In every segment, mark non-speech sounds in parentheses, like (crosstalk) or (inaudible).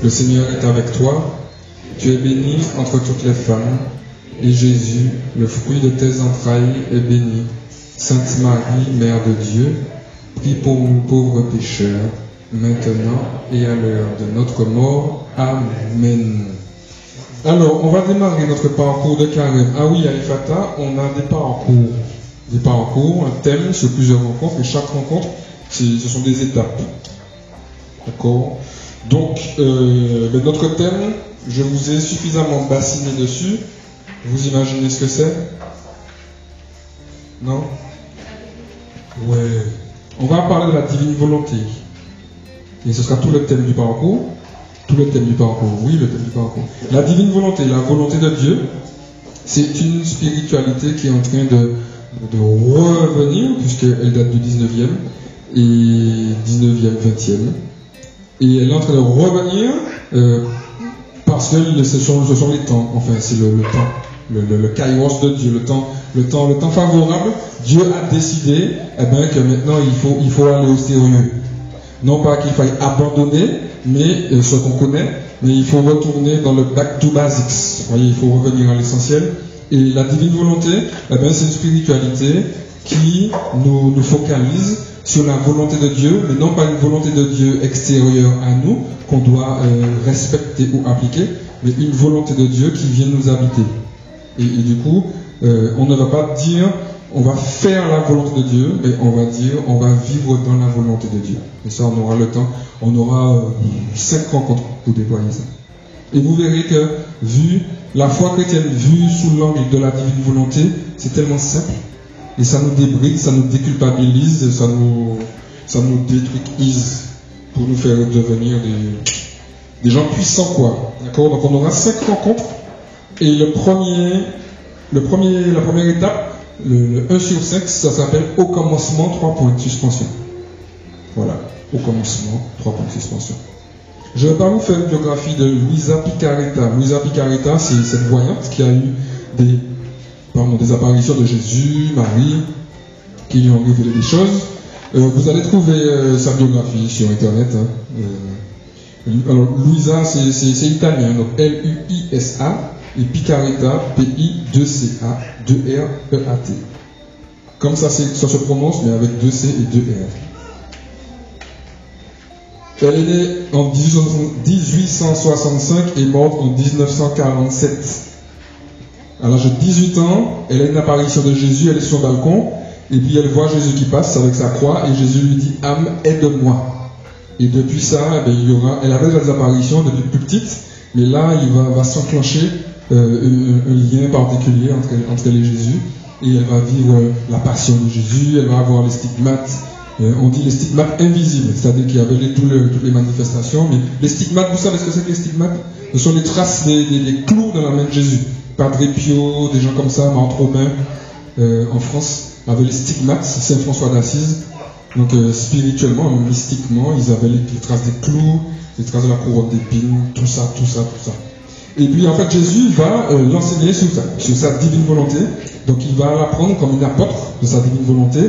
Le Seigneur est avec toi. Tu es bénie entre toutes les femmes. Et Jésus, le fruit de tes entrailles, est béni. Sainte Marie, Mère de Dieu, prie pour nous pauvres pécheurs, maintenant et à l'heure de notre mort. Amen. Alors, on va démarrer notre parcours de carême. Ah oui, à Ifata, on a des parcours. Des parcours, un thème sur plusieurs rencontres, et chaque rencontre, ce sont des étapes. D'accord? Donc, euh, notre thème, je vous ai suffisamment bassiné dessus. Vous imaginez ce que c'est? Non? Ouais. On va parler de la divine volonté. Et ce sera tout le thème du parcours. Tout le thème du parcours. Oui, le thème du parcours. La divine volonté, la volonté de Dieu, c'est une spiritualité qui est en train de, de revenir, puisqu'elle date du 19e et 19e, 20e. Et elle est en train de revenir euh, parce que ce sont, ce sont les temps, enfin c'est le, le, temps, le, le, le, kairos de Dieu, le temps, le temps, le temps favorable. Dieu a décidé eh ben, que maintenant il faut, il faut aller au sérieux. Non pas qu'il faille abandonner, mais euh, ce qu'on connaît, mais il faut retourner dans le back to basics. Vous voyez, il faut revenir à l'essentiel. Et la divine volonté, eh ben, c'est une spiritualité qui nous, nous focalise sur la volonté de Dieu, mais non pas une volonté de Dieu extérieure à nous, qu'on doit euh, respecter ou appliquer, mais une volonté de Dieu qui vient nous habiter. Et, du coup, euh, on ne va pas dire on va faire la volonté de Dieu, mais on va dire on va vivre dans la volonté de Dieu. Et ça, on aura le temps, on aura euh, cinq rencontres pour déployer ça. Et vous verrez que, vu la foi chrétienne, vue sous l'angle de la divine volonté, c'est tellement simple et ça nous débride, ça nous déculpabilise, ça nous, ça nous détruise pour nous faire devenir des, des gens puissants, quoi. D'accord? Donc on aura cinq rencontres. Et le premier, le premier, la première étape, le, le 1 sur 5, ça s'appelle au commencement, 3 points de suspension. Voilà. Au commencement, 3 points de suspension. Je vais pas vous faire une biographie de Luisa Picaretta. Luisa Picaretta, c'est cette voyante qui a eu des pardon, des apparitions de Jésus, Marie, qui lui ont révélé des choses. Euh, vous allez trouver euh, sa biographie sur Internet. Hein. Euh, alors, Luisa, c'est italien, donc L-U-I-S-A, et Picaretta, P-I-2-C-A, 2-R-E-A-T. Comme ça, ça se prononce, mais avec 2 C et 2 R. Elle est née en 1865 et morte en 1947. À l'âge de 18 ans, elle a une apparition de Jésus, elle est sur le balcon, et puis elle voit Jésus qui passe avec sa croix, et Jésus lui dit âme, aide-moi. Et depuis ça, eh elle avait des apparitions depuis plus petite, mais là, il va, s'enclencher euh, un, lien particulier entre, elle et Jésus, et elle va vivre euh, la passion de Jésus, elle va avoir les stigmates, euh, on dit les stigmates invisibles, c'est-à-dire qu'il y avait toutes, les, manifestations, mais les stigmates, vous savez ce que c'est que les stigmates? Ce sont les traces des, des, des clous dans la main de Jésus. Padre Pio, des gens comme ça, Marthe Romain, euh, en France, avaient les stigmates, Saint François d'Assise. Donc euh, spirituellement, mystiquement, ils avaient les, traces des clous, les traces de la couronne d'épines, tout ça, tout ça, tout ça. Et puis en fait, Jésus va euh, l'enseigner sur, sur, sa divine volonté. Donc il va l'apprendre comme une apôtre de sa divine volonté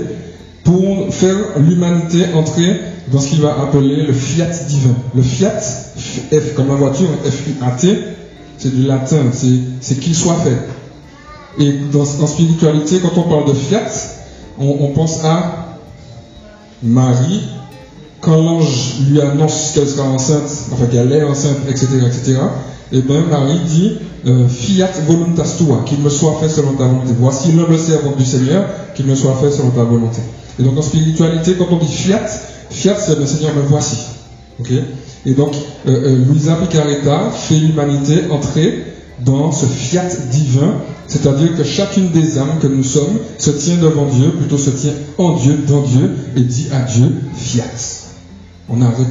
pour faire l'humanité entrer dans ce qu'il va appeler le fiat divin. Le fiat, F comme la voiture, F-U-A-T, c'est du latin, c'est qu'il soit fait. Et en spiritualité, quand on parle de fiat, on, pense à Marie, quand l'ange lui annonce qu'elle sera enceinte, enfin qu'elle est enceinte, etc., etc., et bien Marie dit euh, Fiat voluntas tua, qu'il me soit fait selon ta volonté. Voici l'homme servant du Seigneur, qu'il me soit fait selon ta volonté. Et donc en spiritualité, quand on dit fiat, fiat c'est le Seigneur me voici. Ok et donc, euh, euh, Luisa Picaretta fait l'humanité entrer dans ce fiat divin, c'est-à-dire que chacune des âmes que nous sommes se tient devant Dieu, plutôt se tient en Dieu, dans Dieu, et dit à Dieu fiat. On arrête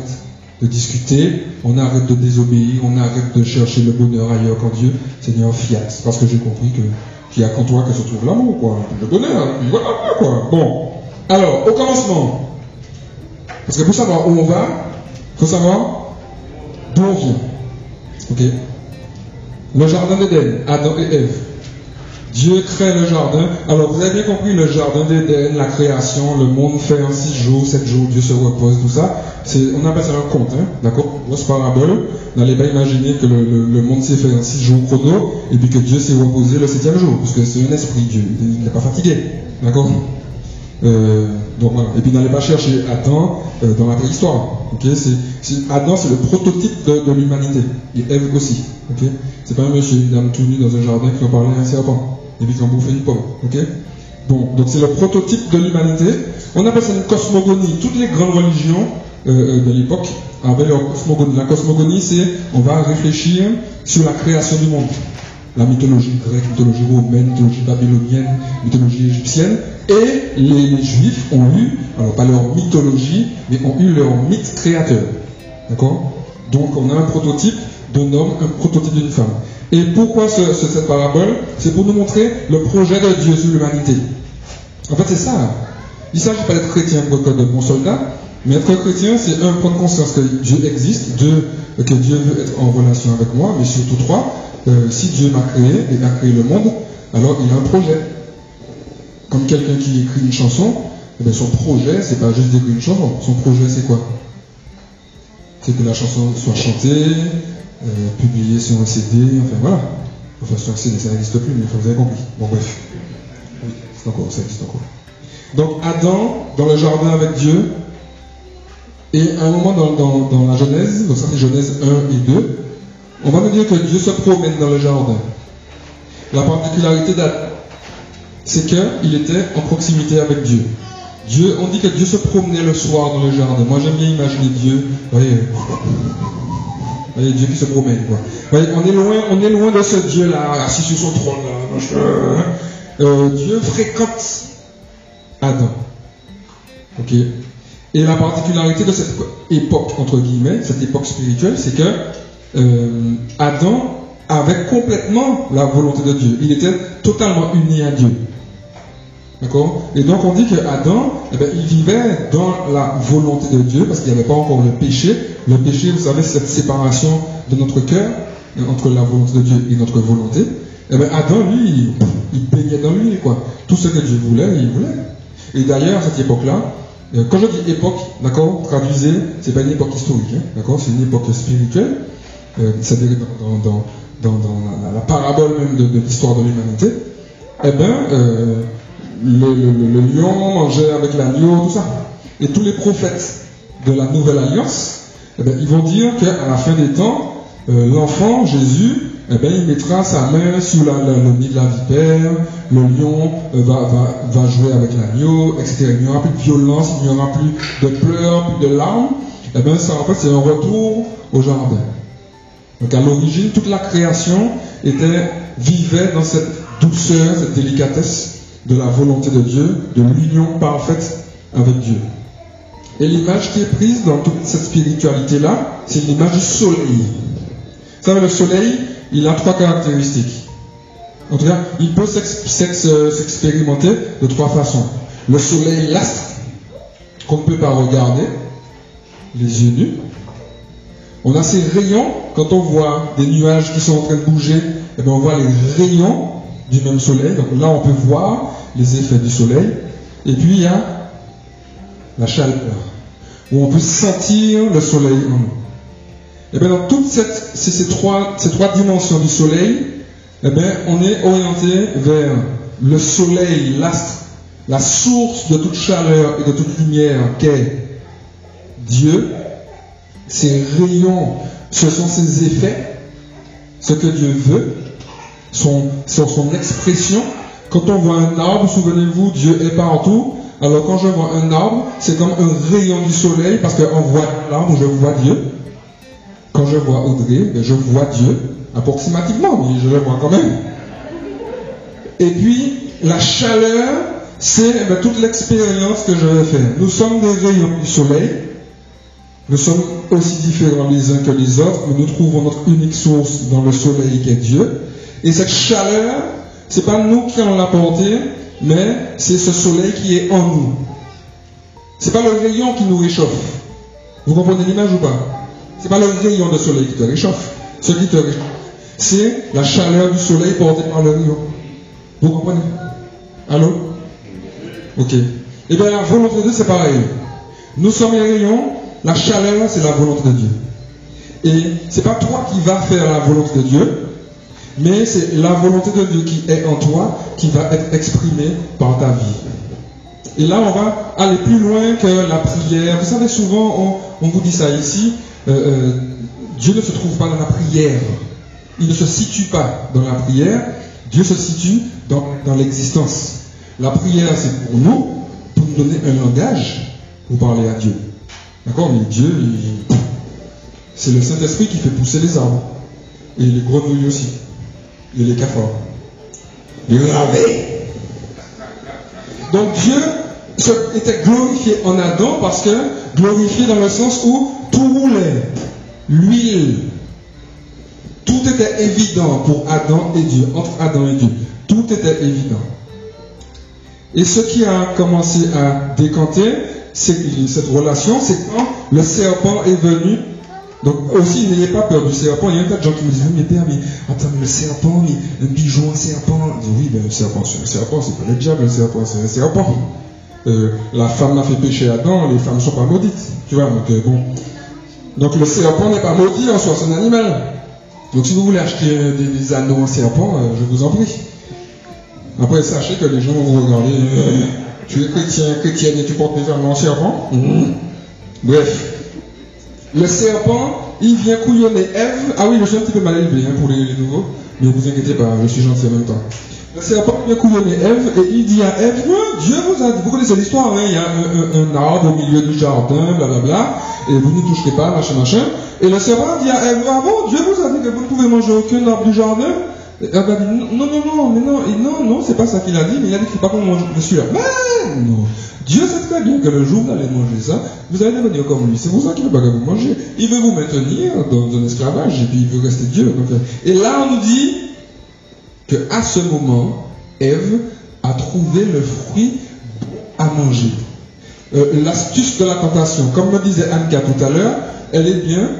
de discuter, on arrête de désobéir, on arrête de chercher le bonheur ailleurs qu'en Dieu, Seigneur fiat. Parce que j'ai compris qu'il n'y a qu'en toi que se trouve l'amour, quoi, le bonheur, voilà, quoi. Bon. Alors, au commencement, parce que pour savoir où on va, il faut savoir d'où vient. Le jardin d'Éden, Adam et Ève. Dieu crée le jardin. Alors vous avez bien compris le jardin d'Éden, la création, le monde fait en six jours, sept jours, Dieu se repose, tout ça. On appelle ça un conte, hein, d'accord? Grosse parabole. N'allez pas imaginer que le, monde s'est fait en six jours chrono et puis que Dieu s'est reposé le septième jour, parce que c'est un esprit, Dieu, il n'est pas fatigué, d'accord? Euh, donc. Et puis n'allez pas chercher Adam euh, dans la préhistoire. Ok, c'est, Adam c'est le prototype de, l'humanité. Et Ève aussi. C'est pas un monsieur une dame tout nu dans un jardin qui va parler à un serpent et puis qui va bouffer une pomme. Bon donc c'est le prototype de l'humanité. On appelle ça une cosmogonie. Toutes les grandes religions euh, de l'époque avaient leur cosmogonie. La cosmogonie c'est on va réfléchir sur la création du monde la mythologie grecque, mythologie romaine, mythologie babylonienne, mythologie égyptienne. Et les, juifs ont eu, alors pas leur mythologie, mais ont eu leur mythe créateur. D'accord? Donc on a un prototype d'un homme, un prototype d'une femme. Et pourquoi cette parabole? C'est pour nous montrer le projet de Dieu sur l'humanité. En fait, c'est ça. Il ne s'agit pas d'être chrétien pour être de bon soldat, mais être chrétien, c'est un, prendre conscience que Dieu existe, deux, que Dieu veut être en relation avec moi, mais surtout trois, euh, si Dieu m'a créé et a créé le monde, alors il a un projet. Comme quelqu'un qui écrit une chanson, eh son projet, c'est pas juste d'écrire une chanson. Son projet, c'est quoi? C'est que la chanson soit chantée, euh, publiée sur un CD, enfin voilà. Enfin, sur un CD, ça n'existe plus, mais vous avez compris. Bon, bref. Oui, c'est encore, ça existe encore. Donc, Adam, dans le jardin avec Dieu, et à un moment dans, dans, dans la Genèse, donc ça c'est Genèse 1 et 2, on va nous dire que Dieu se promène dans le jardin. La particularité d'Adam, c'est qu'il était en proximité avec Dieu. Dieu, on dit que Dieu se promenait le soir dans le jardin. Moi, j'aime bien imaginer Dieu. Vous voyez, voyez Dieu qui se promène, quoi. Voyez, on est loin, de ce Dieu-là, assis sur son trône, là, euh, Dieu fréquente Adam. Ok. Et la particularité de cette époque, entre guillemets, cette époque spirituelle, c'est que euh, Adam avait complètement la volonté de Dieu. Il était totalement uni à Dieu. D'accord? Et donc on dit que Adam, eh bien, il vivait dans la volonté de Dieu parce qu'il n'y avait pas encore le péché. Le péché, vous savez, cette séparation de notre cœur entre la volonté de Dieu et notre volonté. Eh bien, Adam, lui, il, baignait dans lui, quoi. Tout ce que Dieu voulait, il voulait. Et d'ailleurs, à cette époque-là, euh, quand je dis époque, d'accord, traduisez, c'est pas une époque historique, hein, d'accord, c'est une époque spirituelle c'est-à-dire dans, la, parabole même de, l'histoire de l'humanité, eh bien, euh, le, lion mangeait avec l'agneau, tout ça. Et tous les prophètes de la nouvelle alliance, eh bien, ils vont dire qu'à la fin des temps, euh, l'enfant, Jésus, eh bien, il mettra sa main sur le nid de la vipère, le lion va, va, jouer avec l'agneau, etc. Il n'y aura plus de violence, il n'y aura plus de pleurs, plus de larmes. Eh bien, ça, en fait, c'est un retour au jardin. Donc à l'origine, toute la création était, vivait dans cette douceur, cette délicatesse de la volonté de Dieu, de l'union parfaite avec Dieu. Et l'image qui est prise dans toute cette spiritualité-là, c'est l'image du soleil. Vous savez, le soleil, il a trois caractéristiques. En tout cas, il peut s'expérimenter de trois façons. Le soleil, l'astre, qu'on ne peut pas regarder, les yeux nus. On a ces rayons, quand on voit des nuages qui sont en train de bouger, et eh bien on voit les rayons du même soleil. Donc là, on peut voir les effets du soleil. Et puis il y a la chaleur, où on peut sentir le soleil en nous. Et eh bien dans toutes ces, trois, dimensions du soleil, eh bien, on est orienté vers le soleil, l'astre, la source de toute chaleur et de toute lumière qu'est Dieu, ces rayons, ce sont ses effets, ce que Dieu veut, son, son expression. Quand on voit un arbre, souvenez-vous, Dieu est partout. Alors quand je vois un arbre, c'est comme un rayon du soleil, parce qu'en voit l'arbre, je vois Dieu. Quand je vois Audrey, ben, je vois Dieu, approximativement, mais je le vois quand même. Et puis, la chaleur, c'est eh ben, toute l'expérience que je vais faire. Nous sommes des rayons du soleil, nous sommes aussi différents les uns que les autres, mais nous trouvons notre unique source dans le soleil qui est Dieu. Et cette chaleur, c'est pas nous qui allons l'apporter, mais c'est ce soleil qui est en nous. C'est pas le rayon qui nous réchauffe. Vous comprenez l'image ou pas? C'est pas le rayon de soleil qui te réchauffe. Ce qui te réchauffe, c'est la chaleur du soleil portée par le rayon. Vous comprenez? Allô? Ok. Eh bien, la volonté de Dieu, c'est pareil. Nous sommes les rayons, la chaleur, c'est la volonté de Dieu. Et c'est pas toi qui vas faire la volonté de Dieu, mais c'est la volonté de Dieu qui est en toi qui va être exprimée par ta vie. Et là, on va aller plus loin que la prière. Vous savez, souvent, on, vous dit ça ici, euh, euh, Dieu ne se trouve pas dans la prière. Il ne se situe pas dans la prière, Dieu se situe dans, dans l'existence. La prière, c'est pour nous, pour nous donner un langage pour parler à Dieu. D'accord Mais Dieu, c'est le Saint-Esprit qui fait pousser les arbres. Et les grenouilles aussi. Et les cafards. Les ravés. Donc Dieu était glorifié en Adam parce que glorifié dans le sens où tout roulait. L'huile. Tout était évident pour Adam et Dieu, entre Adam et Dieu. Tout était évident. Et ce qui a commencé à décanter cette relation, c'est quand le serpent est venu. Donc aussi, n'ayez pas peur du serpent. Il y a un tas de gens qui me disent, mais père, mais attends, mais le serpent, mais un bijou, un serpent. Je dis, oui, mais le serpent, le serpent, c'est pas le diable, le serpent, c'est un serpent. Euh, la femme a fait pécher Adam, les femmes ne sont pas maudites. Tu vois, donc euh, bon. Donc le serpent n'est pas maudit en soi, c'est un animal. Donc si vous voulez acheter des, anneaux en serpent, euh, je vous en prie. Après, sachez que les gens vont vous regarder. Tu es chrétien, chrétienne et tu portes des anneaux en serpent? Mhm. Bref. Le serpent, il vient couillonner Ève. Ah oui, je suis un petit peu mal élevé hein, pour les, les nouveaux. Mais vous inquiétez pas, je suis gentil en même temps. Le serpent vient couillonner Ève et il dit à Ève, Dieu vous a dit, vous connaissez l'histoire, hein, il y a un, arbre au milieu du jardin, blablabla, et vous n'y toucherez pas, machin, machin. Et le serpent dit à Ève, ah bon, Dieu vous a dit que vous ne pouvez manger aucun arbre du jardin? A dit, non, non, non, mais non, non, non, c'est pas ça qu'il a dit, mais il a dit qu'il faut pas qu'on mange celui-là. Mais non, Dieu sait très bien que le jour où vous allez manger ça, vous allez devenir comme lui. C'est pour ça qu'il ne veut pas que vous mangez. Il veut vous maintenir dans un esclavage et puis il veut rester Dieu. Et là, on nous dit, qu'à ce moment, Ève a trouvé le fruit à manger. Euh, l'astuce de la tentation, comme me disait Anka tout à l'heure, elle est bien,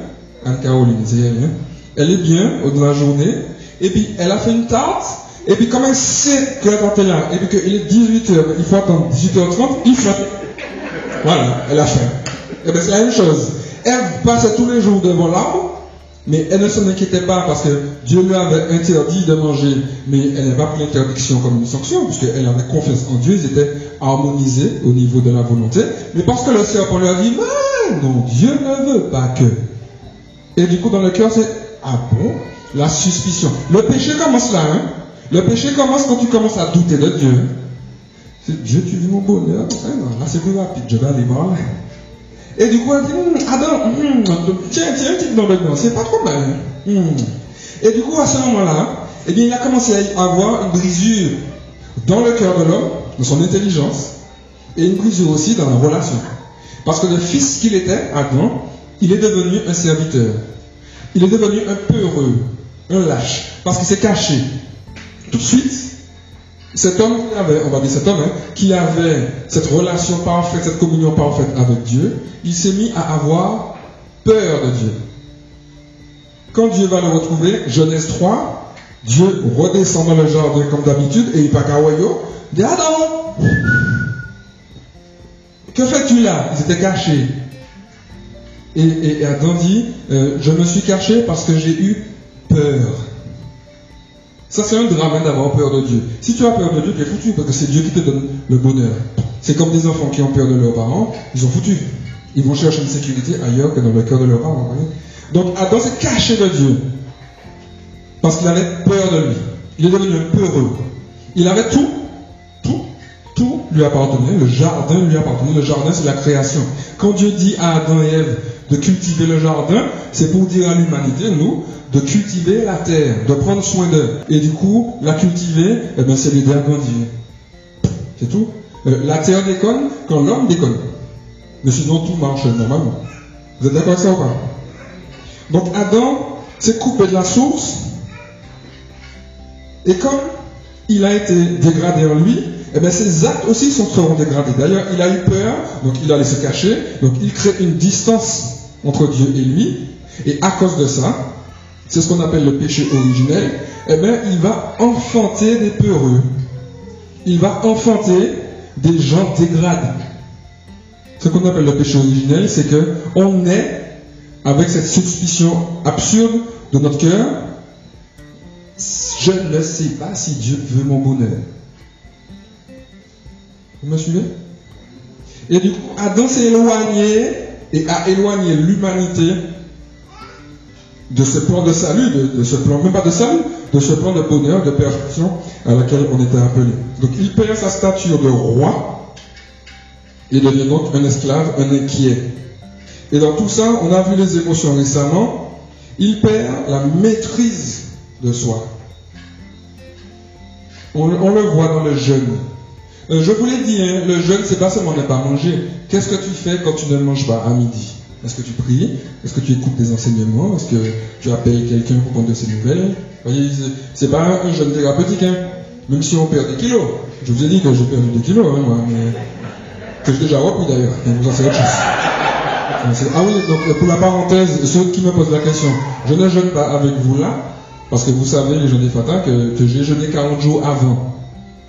Anne-Caroline, c'est bien, elle est bien dans la journée, et puis elle a fait une tarte, et puis comme elle sait que la tarte est là, et puis qu'il est 18h, il faut attendre 18h30, il faut. Voilà, elle a faim. Et bien c'est la même chose. Ève passait tous les jours devant l'arbre, mais elle ne s'en inquiétait pas parce que Dieu lui avait interdit de manger, mais elle n'a pas pris l'interdiction comme une sanction, puisqu'elle avait confiance en Dieu, ils étaient harmonisés au niveau de la volonté. Mais parce que le serpent lui a dit, mais non, Dieu ne veut pas que. Et du coup, dans le cœur, c'est, ah bon, la suspicion. Le péché commence là, hein. Le péché commence quand tu commences à douter de Dieu. Dieu, tu veux mon bonheur. Ah non, là, c'est plus rapide, je vais aller voir. Et du coup, elle dit, hum, Adam, hum, tiens, tiens, tiens, dans le c'est pas trop mal. Hum. Et du coup, à ce moment-là, eh bien, il a commencé à avoir une brisure dans le cœur de l'homme, dans son intelligence, et une brisure aussi dans la relation. Parce que le fils qu'il était, Adam, il est devenu un serviteur. Il est devenu un peu heureux, un lâche, parce qu'il s'est caché. Tout de suite, cet homme qui avait, on va dire cet homme, hein, qui avait cette relation parfaite, cette communion parfaite avec Dieu, il s'est mis à avoir peur de Dieu. Quand Dieu va le retrouver, Genèse 3, Dieu redescend dans le jardin comme d'habitude et il part dit Adam, que fais-tu là? Il s'était caché. Et, Adam dit, euh, je me suis caché parce que j'ai eu peur. Ça, c'est un drame d'avoir peur de Dieu. Si tu as peur de Dieu, tu es foutu, parce que c'est Dieu qui te donne le bonheur. C'est comme des enfants qui ont peur de leurs parents, ils sont foutus. Ils vont chercher une sécurité ailleurs que dans le cœur de leurs parents. Donc Adam s'est caché de Dieu. Parce qu'il avait peur de lui. Il est devenu un peu heureux. Il avait tout. Tout. Tout lui appartenait. Le jardin lui appartenait. Le jardin, c'est la création. Quand Dieu dit à Adam et Ève de cultiver le jardin, c'est pour dire à l'humanité, nous, de cultiver la terre, de prendre soin d'eux. Et du coup, la cultiver, eh ben, c'est l'aider à. C'est tout. Euh, la terre déconne quand l'homme déconne. Mais sinon, tout marche normalement. Vous êtes d'accord avec ça ou pas? Donc Adam s'est coupé de la source. Et comme il a été dégradé en lui, eh bien, ses actes aussi seront dégradés. D'ailleurs, il a eu peur, donc il allait se cacher, donc il crée une distance entre Dieu et lui, et à cause de ça, c'est ce qu'on appelle le péché originel, eh bien, il va enfanter des peureux. il va enfanter des gens dégradés. Ce qu'on appelle le péché originel, c'est que on est avec cette suspicion absurde de notre cœur. Je ne sais pas si Dieu veut mon bonheur. Vous me suivez? Et du coup, Adam s'est éloigné et a éloigné l'humanité de ce plan de salut, de, ce plan, même pas de salut, de ce plan de bonheur, de perfection à laquelle on était appelé. Donc il perd sa stature de roi et devient donc un esclave, un inquiet. Et dans tout ça, on a vu les émotions récemment, il perd la maîtrise de soi. On, le voit dans le jeûne. Euh, je vous l'ai dit, hein, le jeûne, c'est pas seulement ne pas manger. Qu'est-ce que tu fais quand tu ne manges pas à midi? Est-ce que tu pries? Est-ce que tu écoutes des enseignements? Est-ce que tu appelles quelqu'un pour prendre de ses nouvelles? Voyez, c'est pas un jeûne thérapeutique, hein. Même si on perd des kilos. Je vous ai dit que j'ai perdu des kilos, hein, moi, mais que j'ai déjà repris d'ailleurs. Vous en savez autre chose. Ah oui, donc pour la parenthèse, ceux qui me posent la question, je ne jeûne pas avec vous là, parce que vous savez, les jeunes Fata, que, que j'ai jeûné 40 jours avant.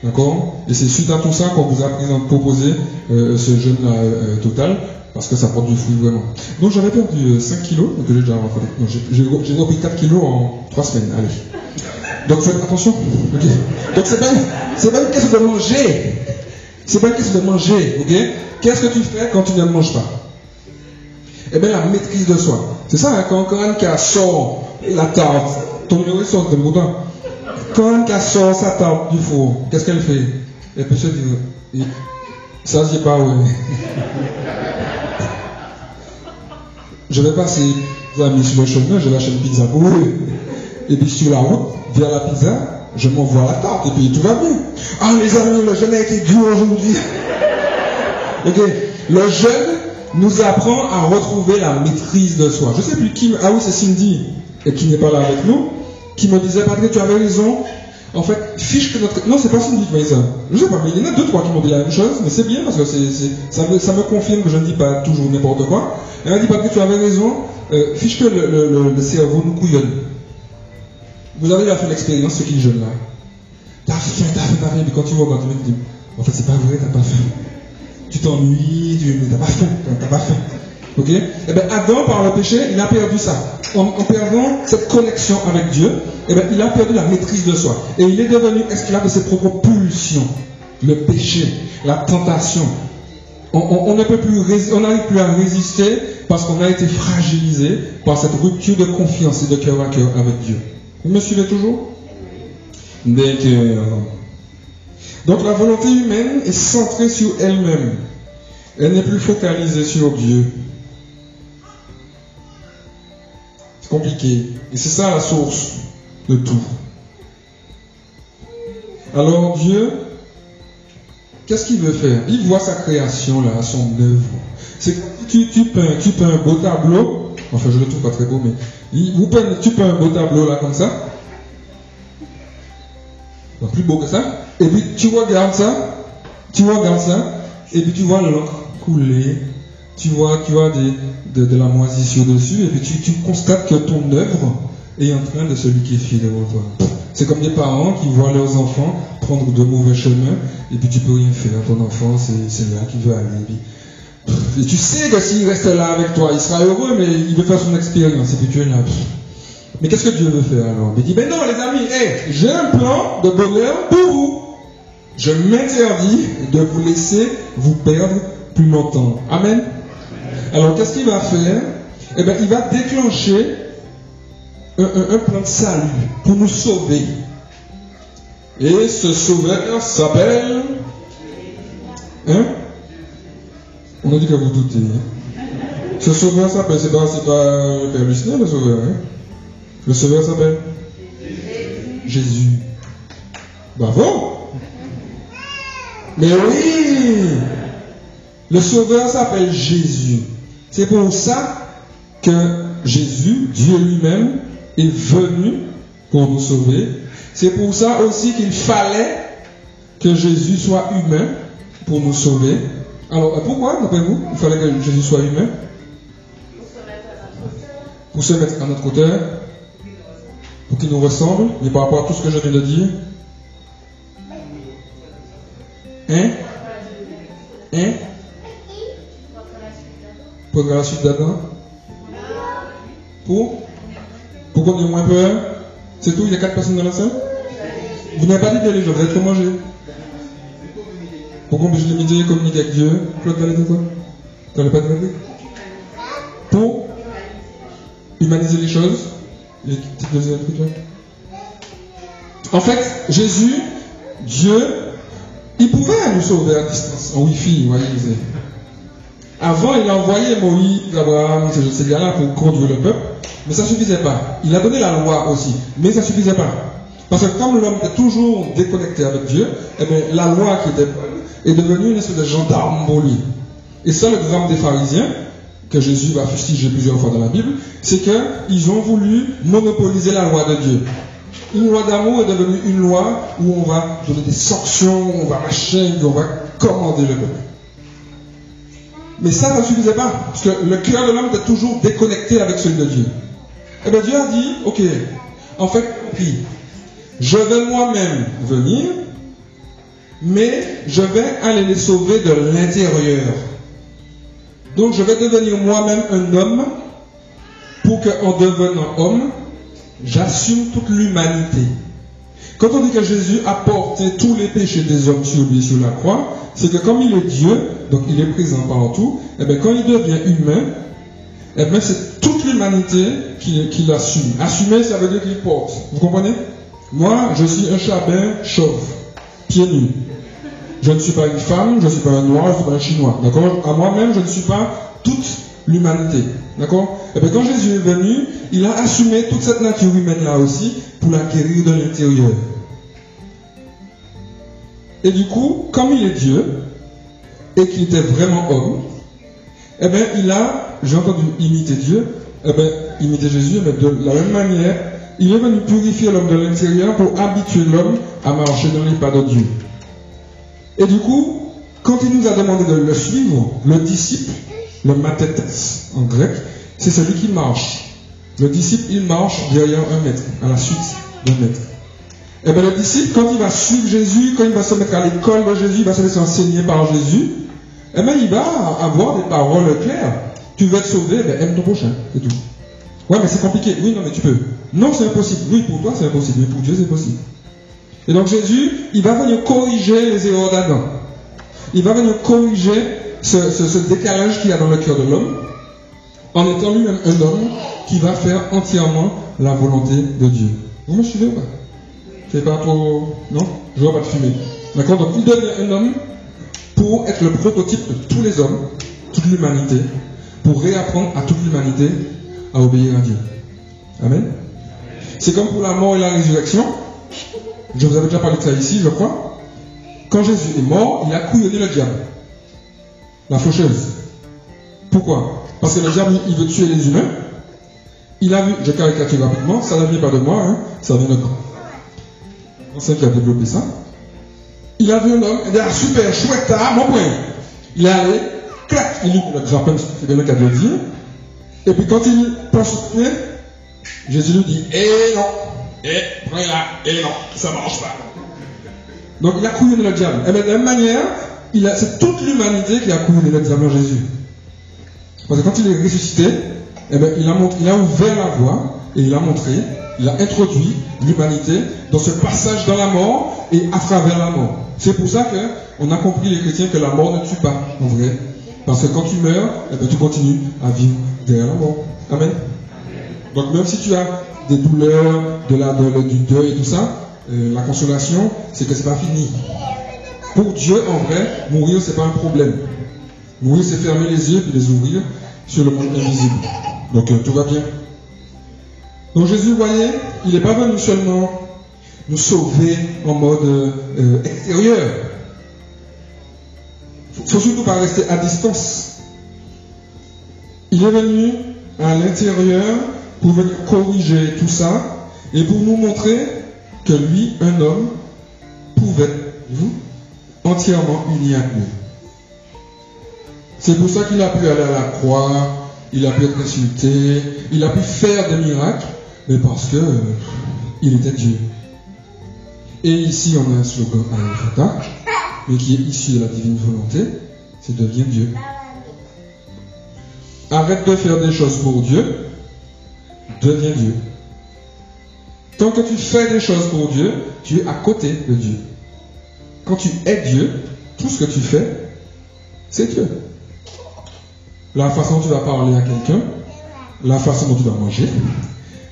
D'accord? Et c'est suite à tout ça qu'on vous a proposé euh, ce jeûne-là euh, total parce que ça porte du fruit vraiment. Donc j'avais perdu 5 euh, kilos, donc j'ai déjà j'ai repris 4 kilos en 3 semaines. Allez. Donc faites attention. Donc c'est pas, pas une question de manger. C'est pas une question de manger, ok? Qu'est-ce que tu fais quand tu ne manges pas? Eh bien la maîtrise de soi. C'est ça, hein, quand, quand Anka sort la tarte, ton numéro sort de boudin. Quand Anka sort sa tarte du four, qu'est-ce qu'elle fait? Elle peut se dire, ça c'est pas, ouais. Je vais passer, mes amis, sur le chemin, je lâche une pizza pour eux. Et puis sur la route, vers la pizza, je m'envoie la tarte et puis tout va bien. Ah les amis, le jeûne a été dur aujourd'hui. ok, le jeûne nous apprend à retrouver la maîtrise de soi. Je sais plus qui, ah oui c'est Cindy, et qui n'est pas là avec nous, qui me disait, Patrick, tu avais raison, en fait, fiche que notre. Non, c'est pas Cindy qui m'a dit ça. Je sais pas, mais il y en a deux, trois qui m'ont dit la même chose, mais c'est bien parce que ça, me, ça me confirme que je ne dis pas toujours n'importe quoi. Elle m'a dit, Patrick, tu avais raison, euh, fiche que le, cerveau nous couillonne. Vous avez fait l'expérience, ce qui jeune là. T'as faim, t'as faim, t'as faim, puis quand tu vois quand tu me dis, en fait, c'est pas vrai, t'as pas faim. Tu t'ennuies, tu n'as pas faim, t'as pas faim. Ok? Eh bien, Adam, par le péché, il a perdu ça. En, perdant cette connexion avec Dieu, eh bien, il a perdu la maîtrise de soi. Et il est devenu esclave de ses propres pulsions. Le péché, la tentation, on, plus, n'arrive plus à résister parce qu'on a été fragilisé par cette rupture de confiance et de cœur à cœur avec Dieu. Vous me suivez toujours? Donc la volonté humaine est centrée sur elle-même. Elle n'est plus focalisée sur Dieu. Compliqué. Et c'est ça la source de tout. Alors Dieu Qu'est-ce qu'il veut faire? Il voit sa création là, son œuvre. C'est tu, tu, peins, tu peins un beau tableau, enfin je le trouve pas très beau, mais peins, tu peins un beau tableau là comme ça, plus beau que ça, et puis tu regardes ça, tu regardes ça, et puis tu vois l'encre couler, tu vois, tu vois de, la moisissure dessus, et puis tu, tu constates que ton œuvre est en train de se liquéfier devant toi. C'est comme des parents qui voient leurs enfants prendre de mauvais chemins et puis tu peux rien faire. Ton enfant, c'est là qu'il veut aller. Et tu sais que s'il reste là avec toi, il sera heureux, mais il veut faire son expérience et puis tu es là. Mais qu'est-ce que Dieu veut faire alors? Il dit, ben non les amis, j'ai un plan de bonheur pour vous. Je m'interdis de vous laisser vous perdre plus longtemps. Amen. Alors qu'est-ce qu'il va faire? Eh bien, il va déclencher un, plan de salut pour nous sauver. Et ce sauveur s'appelle. Hein? On a dit que vous doutez. Hein? Ce sauveur s'appelle, c'est pas, pas le Père Lucien, le sauveur. Hein? le sauveur s'appelle Jésus. Bravo Mais oui Le sauveur s'appelle Jésus. C'est pour ça que Jésus, Dieu lui-même, est venu pour nous sauver. C'est pour ça aussi qu'il fallait que Jésus soit humain pour nous sauver. Alors pourquoi, d'après vous, il fallait que Jésus soit humain? Pour se mettre à notre hauteur, pour qu'il nous ressemble, mais par rapport à tout ce que je viens de dire. Hein? Hein? Pour la suite d'Adam Pour? Pour qu'on ait moins peur? C'est tout Il y a quatre personnes dans la salle? Vous n'avez pas dit que les gens, vous êtes manger Pour qu'on puisse limiter, communiquer avec Dieu. Claude va dire quoi? Tu n'as pas dit Pour humaniser les choses? En fait, Jésus, Dieu, il pouvait nous sauver à distance, en Wi-Fi, vous voyez. Avant, il a envoyé Moïse, Abraham, ces gars-là pour conduire le peuple, mais ça ne suffisait pas. Il a donné la loi aussi, mais ça ne suffisait pas. Parce que comme l'homme était toujours déconnecté avec Dieu, eh la loi qui était bonne est devenue une espèce de gendarme pour lui. Et ça, le drame des pharisiens, que Jésus va fustiger plusieurs fois dans la Bible, c'est qu'ils ont voulu monopoliser la loi de Dieu. Une loi d'amour est devenue une loi où on va donner des sanctions, on va machin, on va commander le peuple. Mais ça, ne suffisait pas, parce que le cœur de l'homme était toujours déconnecté avec celui de Dieu. Eh bien Dieu a dit, ok, en fait, puis, je vais moi-même venir, mais je vais aller les sauver de l'intérieur. Donc je vais devenir moi-même un homme pour qu'en devenant homme, j'assume toute l'humanité. Quand on dit que Jésus a porté tous les péchés des hommes sur lui, sur la croix, c'est que comme il est Dieu, donc il est présent partout, et eh bien quand il devient humain, et eh bien c'est toute l'humanité qui, l'assume. Assumer, ça veut dire qu'il porte. Vous comprenez? Moi, je suis un chabin chauve, pieds nus. Je ne suis pas une femme, je ne suis pas un noir, je ne suis pas un chinois. D'accord? À moi-même, je ne suis pas toute l'humanité. D'accord Et eh bien quand Jésus est venu, il a assumé toute cette nature humaine-là aussi pour la guérir de l'intérieur. Et du coup, comme il est Dieu, et qu'il était vraiment homme, eh bien, il a, j'ai entendu imiter Dieu, eh bien, imiter Jésus, mais de la même manière, il est venu purifier l'homme de l'intérieur pour habituer l'homme à marcher dans les pas de Dieu. Et du coup, quand il nous a demandé de le suivre, le disciple, le mathetes en grec, c'est celui qui marche. Le disciple, il marche derrière un maître, à la suite d'un maître. Et eh bien le disciple, quand il va suivre Jésus, quand il va se mettre à l'école de Jésus, il va se laisser enseigner par Jésus, eh bien il va avoir des paroles claires. Tu veux être sauvé, ben, aime ton prochain, c'est tout. Ouais, mais c'est compliqué. Oui, non, mais tu peux. Non, c'est impossible. Oui, pour toi, c'est impossible. Mais pour Dieu, c'est possible. Et donc Jésus, il va venir corriger les erreurs d'Adam. Il va venir corriger ce, décalage qu'il y a dans le cœur de l'homme, en étant lui-même un homme qui va faire entièrement la volonté de Dieu. Vous me suivez ou pas? C'est pas trop... Non? Je vois pas de fumée. D'accord Donc il devient un homme pour être le prototype de tous les hommes, toute l'humanité, pour réapprendre à toute l'humanité à obéir à Dieu. Amen. C'est comme pour la mort et la résurrection. Je vous avais déjà parlé de ça ici, je crois. Quand Jésus est mort, il a couillonné le diable. La faucheuse. Pourquoi? Parce que le diable, il veut tuer les humains. Il a vu, je caricature rapidement, ça ne vient pas de moi, hein, ça vient de c'est qui a développé ça. Il a vu un homme, il a dit, ah, super, chouette, ah, mon point. Il est allé, clac, il dit, le grappin, c'est quelqu'un qui a dû dire. Et puis quand il passe Jésus lui dit, eh non, eh, prends là, eh non, ça marche pas. Donc il a couillonné le diable. Et bien de la même manière, c'est toute l'humanité qui a couillonné le diable en Jésus. Parce que quand il est ressuscité, eh bien, il, a ouvert la voie et il a montré, il a introduit l'humanité dans ce passage dans la mort et à travers la mort. C'est pour ça qu'on a compris les chrétiens que la mort ne tue pas, en vrai. Parce que quand tu meurs, eh bien, tu continues à vivre derrière la mort. Amen. Donc même si tu as des douleurs, de la, du deuil et tout ça, euh, la consolation, c'est que c'est pas fini. Pour Dieu, en vrai, mourir, c'est pas un problème. Mourir, c'est fermer les yeux et les ouvrir sur le monde invisible. Donc euh, tout va bien. Donc Jésus, vous voyez, il n'est pas venu seulement nous sauver en mode euh, extérieur. Il ne faut surtout pas rester à distance. Il est venu à l'intérieur pour venir corriger tout ça et pour nous montrer que lui, un homme, pouvait, vous, entièrement uni à Dieu. C'est pour ça qu'il a pu aller à la croix, il a pu être insulté, il a pu faire des miracles, mais parce que il était Dieu. Et ici, on a un slogan à mais qui est issu de la divine volonté, c'est devenir Dieu. Arrête de faire des choses pour Dieu, deviens Dieu. Tant que tu fais des choses pour Dieu, tu es à côté de Dieu. Quand tu es Dieu, tout ce que tu fais, c'est Dieu. La façon dont tu vas parler à quelqu'un, la façon dont tu vas manger,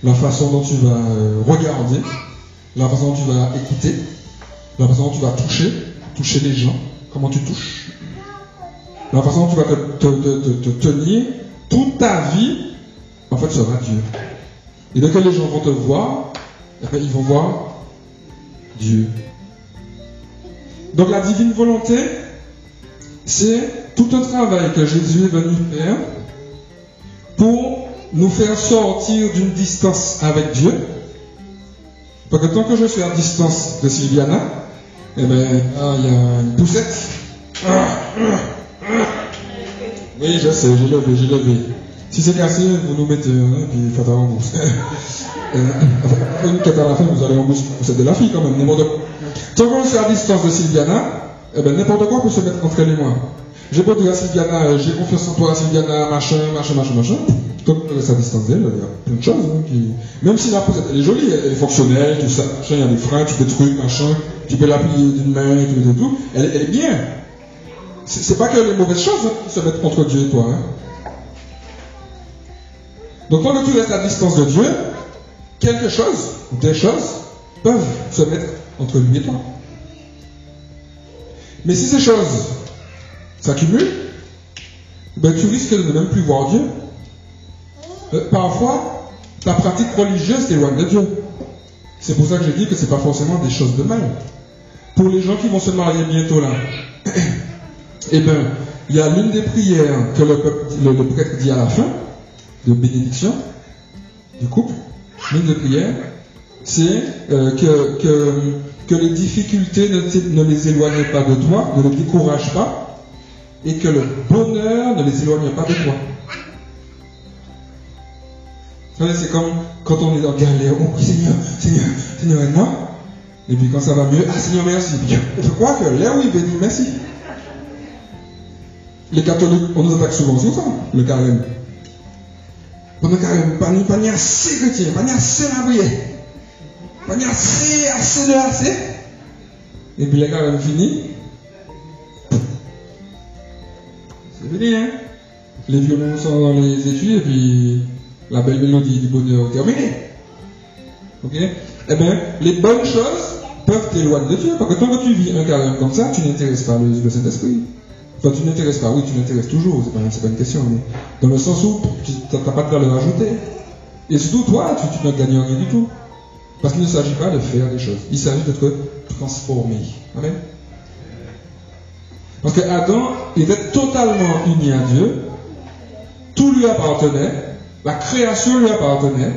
la façon dont tu vas euh, regarder, la façon dont tu vas écouter, la façon dont tu vas toucher, toucher les gens, comment tu touches, la façon dont tu vas te, tenir, toute ta vie, en fait, sera Dieu. Et dès que les gens vont te voir, eh ben, ils vont voir Dieu. Donc la divine volonté, c'est tout un travail que Jésus est venu faire pour nous faire sortir d'une distance avec Dieu. Parce que tant que je suis à distance de Sylviana, eh ben, ah, il y a une poussette. Oui, je sais, j'ai levé, j'ai levé. Si c'est cassé, vous nous mettez, hein, puis faites en mousse. (laughs) euh, une est à la fin, vous allez. C'est de la fille quand même, n'importe quoi. Tant qu'on est à distance de Sylviana, eh ben, n'importe quoi peut se mettre entre elle et moi. J'ai pas dire à Sylviana, euh, j'ai confiance en toi, Sylviana, machin, machin, machin, machin. Comme on laisse à distance d'elle, il y a plein de choses. Hein. Même si la poussette, elle est jolie, elle est fonctionnelle, tout ça, il y a des freins, tu peux trucs, machin, tu peux l'appuyer d'une main, et tout, et tout. Elle, elle est bien. C'est pas que les mauvaises choses hein, se mettent entre Dieu et toi. Hein. Donc quand tu restes à distance de Dieu, quelque chose, des choses, peuvent se mettre entre lui et toi. Mais si ces choses s'accumulent, ben, tu risques de ne même plus voir Dieu. Euh, parfois, ta pratique religieuse t'éloigne de Dieu. C'est pour ça que je dis que ce n'est pas forcément des choses de mal. Pour les gens qui vont se marier bientôt là, (coughs) eh bien, il y a l'une des prières que le, prêtre dit à la fin, de bénédiction du couple, l'une des prières, c'est euh, que, les difficultés ne, les éloignent pas de toi, ne les découragent pas, et que le bonheur ne les éloigne pas de toi. C'est comme quand on est en galère, dit Seigneur, Seigneur, Seigneur, aide-moi. Et puis quand ça va mieux, ah Seigneur, merci. Je crois que là, oui, béni, merci. Les catholiques, on nous attaque souvent sur ça, le carême. Pendant le carême, pas ni assez chrétien, pas assez la pas ni assez, assez assez. Et puis le carême fini. C'est fini, hein. Les violons sont dans les études et puis la belle mélodie du bonheur terminée. Ok Eh bien, les bonnes choses peuvent t'éloigner de Dieu. Parce que tant que tu vis un carême comme ça, tu n'intéresses pas le, Saint-Esprit. Enfin, tu n'intéresses pas, oui, tu n'intéresses toujours, c'est pas, pas une question, mais dans le sens où tu n'as pas de valeur ajoutée. Et surtout, toi, tu, tu ne gagnes rien du tout. Parce qu'il ne s'agit pas de faire des choses, il s'agit d'être transformé. Amen. Parce que Adam était totalement uni à Dieu, tout lui appartenait, la création lui appartenait,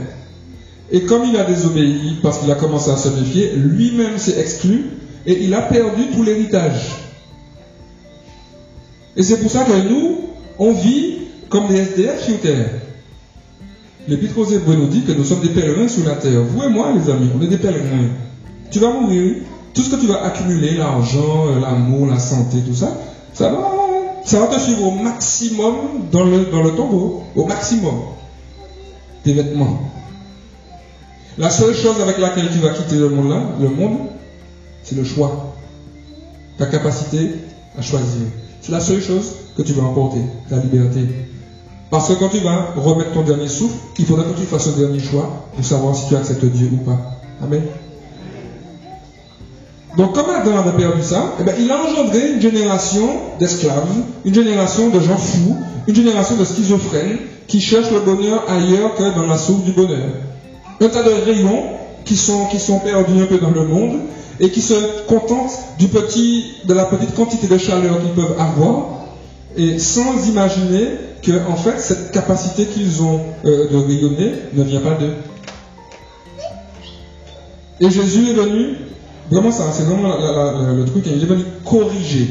et comme il a désobéi parce qu'il a commencé à se méfier, lui-même s'est exclu et il a perdu tout l'héritage. Et c'est pour ça que nous, on vit comme des SDF sur terre. L'Épître aux Hébreux nous dit que nous sommes des pèlerins sur la terre. Vous et moi, les amis, on est des pèlerins. Tu vas mourir. Tout ce que tu vas accumuler, l'argent, l'amour, la santé, tout ça, ça va, te suivre au maximum dans le, tombeau. Au maximum. Tes vêtements. La seule chose avec laquelle tu vas quitter le monde le monde, c'est le choix. Ta capacité à choisir. C'est la seule chose que tu vas emporter, ta liberté. Parce que quand tu vas remettre ton dernier souffle, il faudra que tu fasses un dernier choix pour savoir si tu acceptes Dieu ou pas. Amen. Donc, comme Adam avait perdu ça, eh bien, il a engendré une génération d'esclaves, une génération de gens fous, une génération de schizophrènes qui cherchent le bonheur ailleurs que dans la soupe du bonheur. Un tas de rayons qui sont, qui sont perdus un peu dans le monde et qui se contentent de la petite quantité de chaleur qu'ils peuvent avoir, et sans imaginer que, en fait, cette capacité qu'ils ont euh, de rayonner ne vient pas d'eux. Et Jésus est venu, vraiment ça, c'est vraiment le truc, il est venu corriger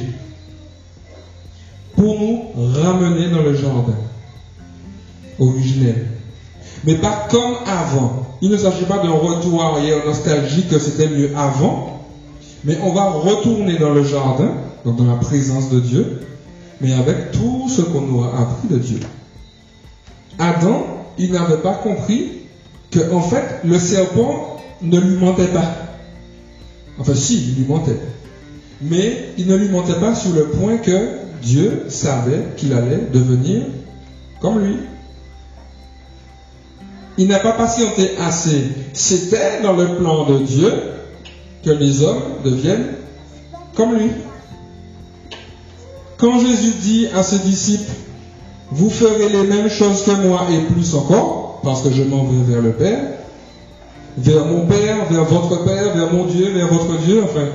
pour nous ramener dans le jardin originel. Mais pas comme avant. Il ne s'agit pas d'un retour arrière nostalgique que c'était mieux avant, mais on va retourner dans le jardin donc dans la présence de Dieu, mais avec tout ce qu'on nous a appris de Dieu. Adam, il n'avait pas compris que, en fait, le serpent ne lui mentait pas. Enfin, si, il lui mentait. Mais il ne lui mentait pas sur le point que Dieu savait qu'il allait devenir comme lui. Il n'a pas patienté assez. C'était dans le plan de Dieu que les hommes deviennent comme lui. Quand Jésus dit à ses disciples, vous ferez les mêmes choses que moi et plus encore, parce que je m'en vais vers le Père, vers mon Père, vers votre Père, vers mon Dieu, vers votre Dieu. Enfin,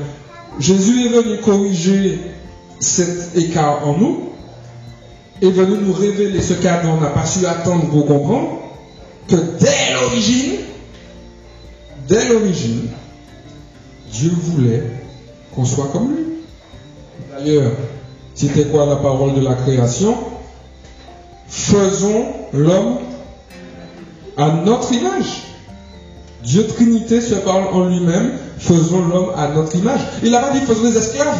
Jésus est venu corriger cet écart en nous, est venu nous révéler ce qu'Adam n'a pas su attendre pour comprendre, que dès l'origine, dès l'origine, Dieu voulait qu'on soit comme lui. D'ailleurs, c'était quoi la parole de la création? Faisons l'homme à notre image. Dieu Trinité se parle en lui-même, faisons l'homme à notre image. Il n'a pas dit faisons les esclaves.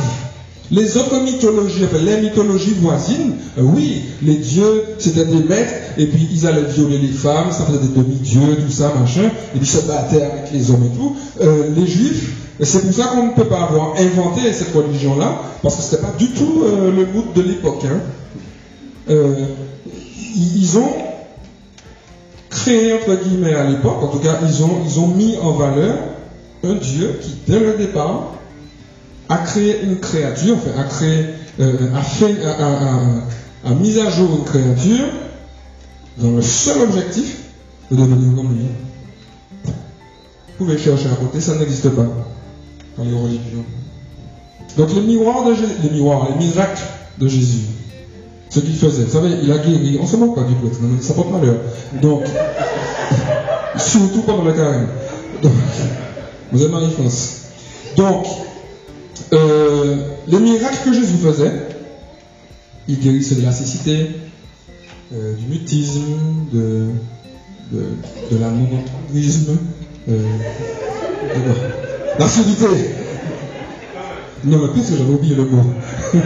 Les autres mythologies, les mythologies voisines, euh, oui, les dieux, c'était des maîtres, et puis ils allaient violer les femmes, ça faisait des demi-dieux, tout ça, machin, et puis se battaient avec les hommes et tout. Euh, les juifs, c'est pour ça qu'on ne peut pas avoir inventé cette religion-là, parce que ce n'était pas du tout euh, le mood de l'époque. Hein. ils ont créé, entre guillemets, à l'époque, en tout cas, ils ont mis en valeur un Dieu qui, dès le départ, a créé une créature, enfin, a euh, fait, mis à jour une créature dans le seul objectif de devenir comme lui. Vous pouvez chercher à côté, ça n'existe pas dans les religions. Donc les miroirs de Jésus, les miroirs, les miracles de Jésus, ce qu'il faisait, vous savez, il a guéri, on se moque pas du prêtre, ça porte malheur. Donc, (laughs) surtout pendant le carême. Donc, vous avez ma réponse. Donc, euh, les miracles que Jésus faisait, il guérissait de la cécité, euh, du mutisme, de, de, de euh, la. Non, mais plus que j'avais oublié le mot. (laughs)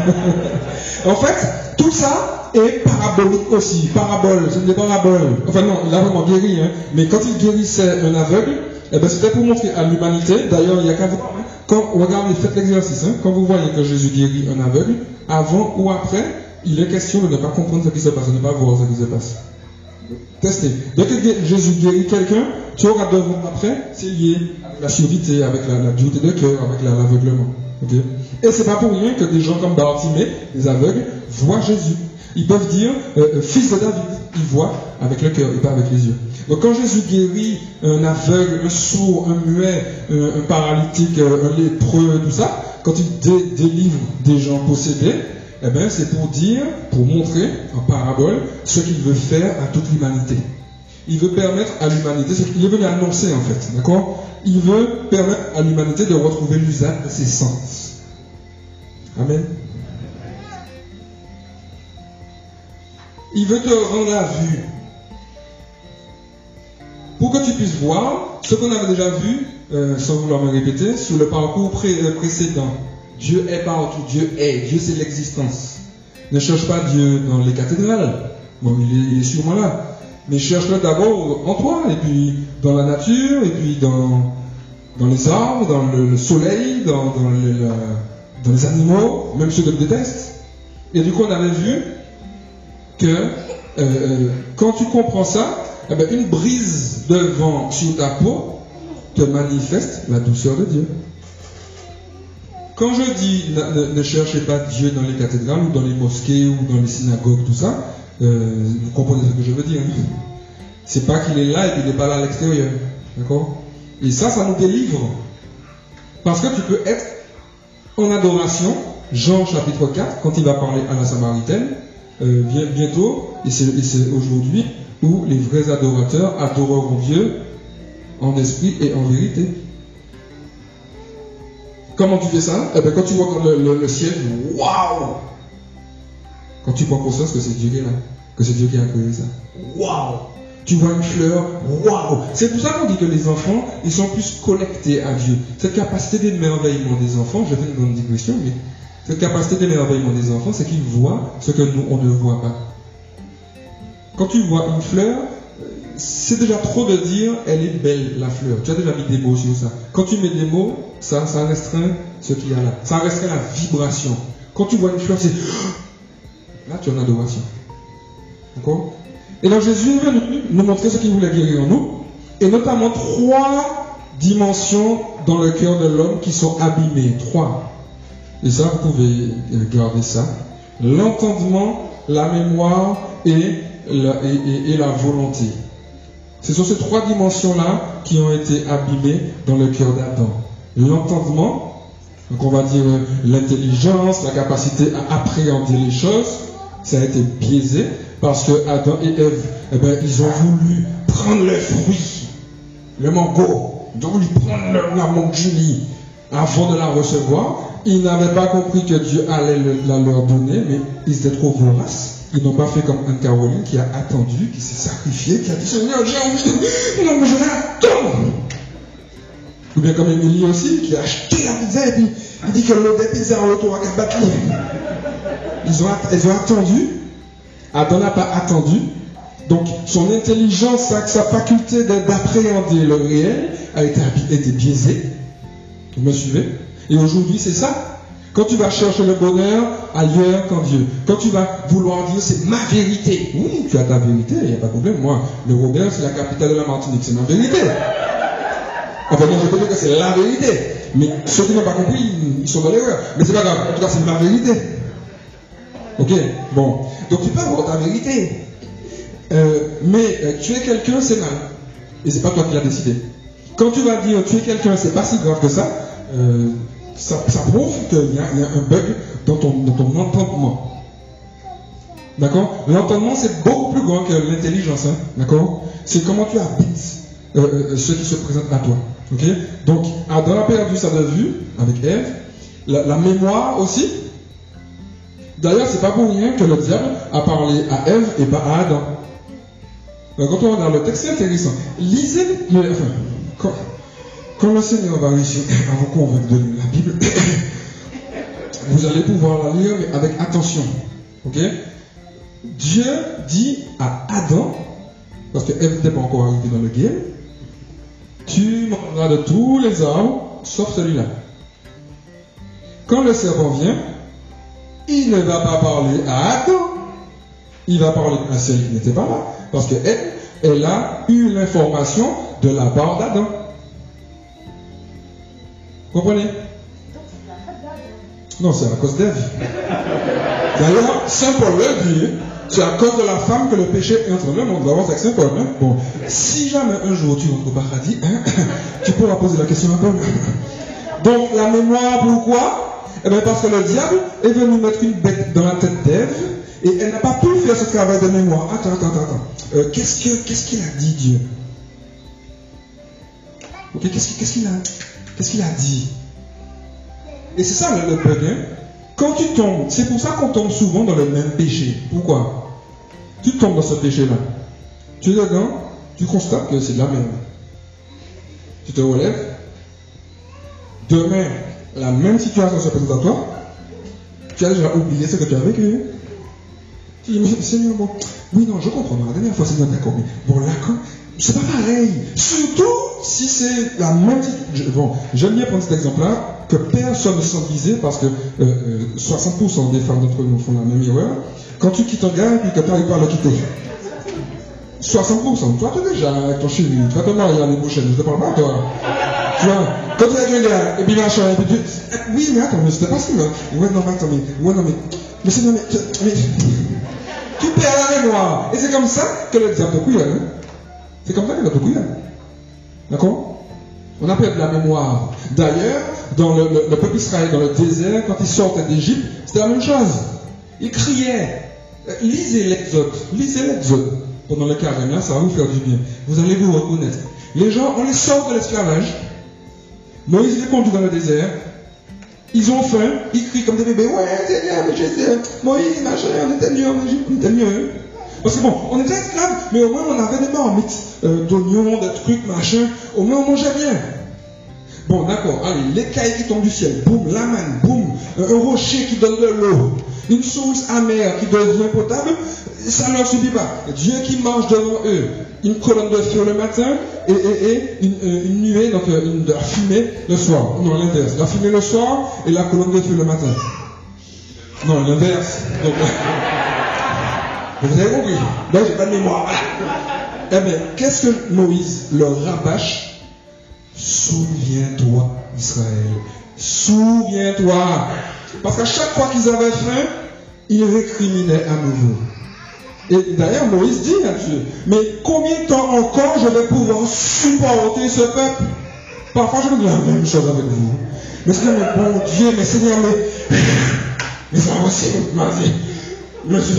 en fait, tout ça est parabolique aussi. Parabole, c'est des paraboles. Enfin non, il a vraiment guéri, hein. mais quand il guérissait un aveugle, eh ben, c'était pour montrer à l'humanité, d'ailleurs il y a qu'à voir. Quand, regardez, faites l'exercice, hein, quand vous voyez que Jésus guérit un aveugle, avant ou après, il est question de ne pas comprendre ce qui se passe, de ne pas voir ce qui se passe. Testez. Dès que Jésus guérit quelqu'un, tu auras devant après, c'est lié avec la surdité, avec la, la dureté de cœur, avec l'aveuglement. Okay? Et c'est pas pour rien que des gens comme Bartimée, des aveugles, voient Jésus. Ils peuvent dire, euh, euh, fils de David, ils voient avec le cœur et pas avec les yeux. Donc quand Jésus guérit un aveugle, un sourd, un muet, un, paralytique, un lépreux, tout ça, quand il délivre des gens possédés, eh ben, c'est pour dire, pour montrer en parabole ce qu'il veut faire à toute l'humanité. Il veut permettre à l'humanité, ce qu'il est venu annoncer en fait, d'accord? Il veut permettre à l'humanité de retrouver l'usage de ses sens. Amen. Il veut te rendre la vue pour que tu puisses voir ce qu'on avait déjà vu, euh, sans vouloir me répéter, sur le parcours euh, précédent. Dieu est partout, Dieu est, Dieu c'est l'existence. Ne cherche pas Dieu dans les cathédrales, bon, il est, sûrement là, mais cherche-le d'abord en toi, et puis dans la nature, et puis dans, dans les arbres, dans le, soleil, dans, les, dans, les, animaux, même ceux que tu détestes. Et du coup, on avait vu que euh, quand tu comprends ça, eh bien, une brise de vent sur ta peau te manifeste la douceur de Dieu. Quand je dis ne, cherchez pas Dieu dans les cathédrales ou dans les mosquées ou dans les synagogues, tout ça, euh, vous comprenez ce que je veux dire. Hein. C'est pas qu'il est là et qu'il n'est pas là à l'extérieur. D'accord? Et ça, ça nous délivre. Parce que tu peux être en adoration, Jean chapitre 4, quand il va parler à la Samaritaine, euh, bientôt, et c'est aujourd'hui, où les vrais adorateurs adoreront Dieu en esprit et en vérité. Comment tu fais ça? Eh bien, quand tu vois le, ciel, waouh Quand tu prends conscience que c'est Dieu qui est là, que c'est Dieu qui a créé ça. Waouh Tu vois une fleur, waouh C'est pour ça qu'on dit que les enfants, ils sont plus connectés à Dieu. Cette capacité d'émerveillement des enfants, je fais une grande digression, mais Cette capacité d'émerveillement des enfants, c'est qu'ils voient ce que nous, on ne voit pas. Quand tu vois une fleur, c'est déjà trop de dire elle est belle la fleur. Tu as déjà mis des mots sur ça. Quand tu mets des mots, ça, ça restreint ce qu'il y a là. Ça restreint la vibration. Quand tu vois une fleur, c'est (gasps) là tu as une adoration. D'accord? Et donc Jésus venu nous montrer ce qu'il voulait guérir en nous, et notamment trois dimensions dans le cœur de l'homme qui sont abîmées. Trois. Et ça, vous pouvez garder ça. L'entendement, la mémoire et la, volonté. Ce sont ces trois dimensions-là qui ont été abîmées dans le cœur d'Adam. L'entendement, donc on va dire l'intelligence, la capacité à appréhender les choses, ça a été biaisé parce que Adam et Ève, eh ben, ils ont voulu prendre le fruit, le mango, ils ont voulu prendre la mangini avant de la recevoir. Ils n'avaient pas compris que Dieu allait la leur donner, mais ils étaient trop voraces. Ils n'ont pas fait comme un Caroline qui a attendu, qui s'est sacrifié, qui a dit Seigneur, j'ai envie. Non, mais je l'attends. Ou bien comme Émilie aussi, qui a acheté la pizza et puis il dit que l'eau des pizzas en retour à battre. Ils ont, ils ont attendu. Adam n'a pas attendu. Donc son intelligence, sa, faculté d'appréhender le réel a été, été biaisée. Vous me suivez? Et aujourd'hui, c'est ça. Quand tu vas chercher le bonheur ailleurs qu'en Dieu, quand tu vas vouloir dire c'est ma vérité, oui, tu as ta vérité, il n'y a pas de problème. Moi, le Robert, c'est la capitale de la Martinique, c'est ma vérité. Enfin, moi, je peux dire que c'est la vérité. Mais ceux qui n'ont pas compris, ils sont dans l'erreur. Mais c'est pas grave, en tout cas, c'est ma vérité. Ok Bon. Donc tu peux avoir ta vérité. Euh, mais euh, tu es quelqu'un, c'est mal. Et c'est pas toi qui l'as décidé. Quand tu vas dire tu es quelqu'un, c'est pas si grave que ça, euh, ça, prouve qu'il y, a un bug dans ton, entendement. D'accord? L'entendement, c'est beaucoup plus grand que l'intelligence. Hein. D'accord? C'est comment tu habites euh, euh, ce qui se présente à toi. Ok? Donc, Adam a perdu sa vue avec Ève. La, mémoire aussi. D'ailleurs, c'est pas pour rien que le diable a parlé à Ève et pas à Adam. quand on regarde le texte, c'est intéressant. Lisez le. Enfin, quand le Seigneur va réussir (coughs) à vous convaincre de la Bible, (coughs) vous allez pouvoir la lire, avec attention. Ok? Dieu dit à Adam, parce que Ève n'était pas encore arrivé dans le game, tu mangeras de tous les arbres, sauf celui-là. Quand le serpent vient, il ne va pas parler à Adam, il va parler à celle qui n'était pas là, parce qu'elle, elle a eu l'information de la part d'Adam. Comprenez? Non, c'est à cause d'Ève. D'ailleurs, Saint Paul le dit, c'est à cause de la femme que le péché entre le monde. D'abord, c'est Saint Paul. Hein? Bon, si jamais un jour tu rentres au paradis, hein, (laughs) tu pourras poser la question à Paul. Donc, la mémoire, pourquoi? Eh bien, parce que le diable est venu mettre une bête dans la tête d'Ève et elle n'a pas pu faire ce travail de mémoire. Attends, attends, attends. Euh, qu'est-ce qu'il a dit, Dieu? Qu'est-ce qu'il a? Qu'est-ce qu'il a dit? Et c'est ça le, bug. Hein? Quand tu tombes, c'est pour ça qu'on tombe souvent dans le même péché. Pourquoi? Tu tombes dans ce péché-là. Tu es dedans, tu constates que c'est la merde. Tu te relèves. Demain, la même situation se présente à toi. Tu as déjà oublié ce que tu as vécu. Tu dis, mais Seigneur, bon, oui, non, je comprends. La dernière fois, c'est d'accord. Mais bon, là, quand, c'est pas pareil. Surtout si c'est la même. Bon, j'aime bien prendre cet exemple-là, que personne ne se visé parce que 60% euh, des femmes d'entre nous font la même erreur. Quand tu quittes un gars et que tu n'arrives pas à le quitter. 60%. Toi, tu es déjà avec ton chéri. Vas te marier l'année prochaine. Je te parle pas, toi. Tu vois, quand tu es avec un gars, et puis machin, et puis tu. Oui, mais attends, mais c'était pas ça. Ouais, non, mais attends, mais. Ouais, non, mais. Mais c'est. Mais, mais, tu perds la mémoire. Et c'est comme ça que le diable te couille, hein. C'est comme ça qu'il a beaucoup D'accord? On a perdu la mémoire. D'ailleurs, dans le, peuple Israël, dans le désert, quand ils sortaient d'Égypte, c'était la même chose. Ils criaient. Lisez l'Exode. Lisez l'Exode. Pendant le carême, ça va vous faire du bien. Vous allez vous reconnaître. Les gens, on les sort de l'esclavage. Moïse les conduit dans le désert. Ils ont faim, ils crient comme des bébés. Ouais, bien, mais Jésus, Moïse, machin, on était mieux on était mieux. Parce que bon, on était esclaves, mais au moins on avait des marmites, euh, d'oignons, de trucs, machin. Au moins on mangeait bien. Bon, d'accord, allez, les cailles qui tombent du ciel, boum, la manne, boum, un rocher qui donne de l'eau, une source amère qui devient potable, ça ne leur suffit pas. Dieu qui marche devant eux, une colonne de feu le matin et, euh, une, nuée, donc euh, une, de la fumée le soir. Non, l'inverse. La fumée le soir et la colonne de feu le matin. Non, l'inverse. (laughs) vous avez compris? Donc, j'ai pas de mémoire. Eh bien, qu'est-ce que Moïse leur rabâche Souviens-toi, Israël. Souviens-toi. Parce qu'à chaque fois qu'ils avaient faim, ils récriminaient à nouveau. Et d'ailleurs, Moïse dit Dieu, mais combien de temps encore je vais pouvoir supporter ce peuple? Parfois, je me dis la même chose avec vous. Mais Seigneur, mais bon Dieu, mais Seigneur, mais, mais ça aussi, ma vie, je me suis.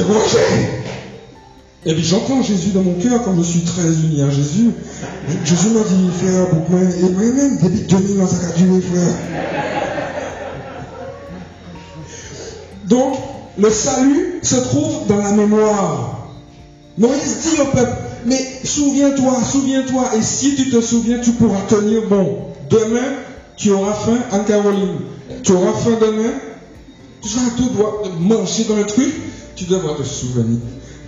Et puis j'entends Jésus dans mon cœur quand je suis très uni à Jésus. Jésus m'a dit, frère, pour moi, et moi-même, depuis 2000 ans, ça a frère. Donc, le salut se trouve dans la mémoire. Moïse dit au peuple, mais souviens-toi, souviens-toi, et si tu te souviens, tu pourras tenir bon. Demain, tu auras faim, en Caroline. Tu auras faim demain, tu seras tout manger dans le truc, tu devras te souvenir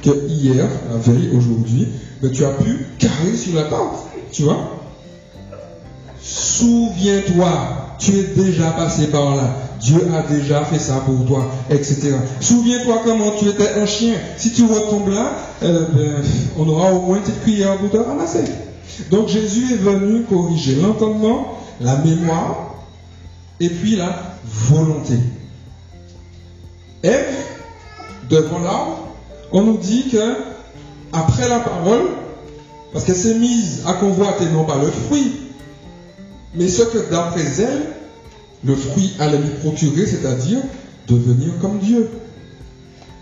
que hier, la veille, aujourd'hui, tu as pu carrer sur la tente. Tu vois Souviens-toi, tu es déjà passé par là. Dieu a déjà fait ça pour toi, etc. Souviens-toi comment tu étais un chien. Si tu retombes là, euh, ben, on aura au moins une petite cuillère pour te ramasser. Donc Jésus est venu corriger l'entendement, la mémoire, et puis la volonté. Ève, devant l'arbre, on nous dit que après la parole, parce qu'elle s'est mise à convoiter non pas le fruit, mais ce que d'après elle, le fruit allait lui procurer, c'est-à-dire devenir comme Dieu.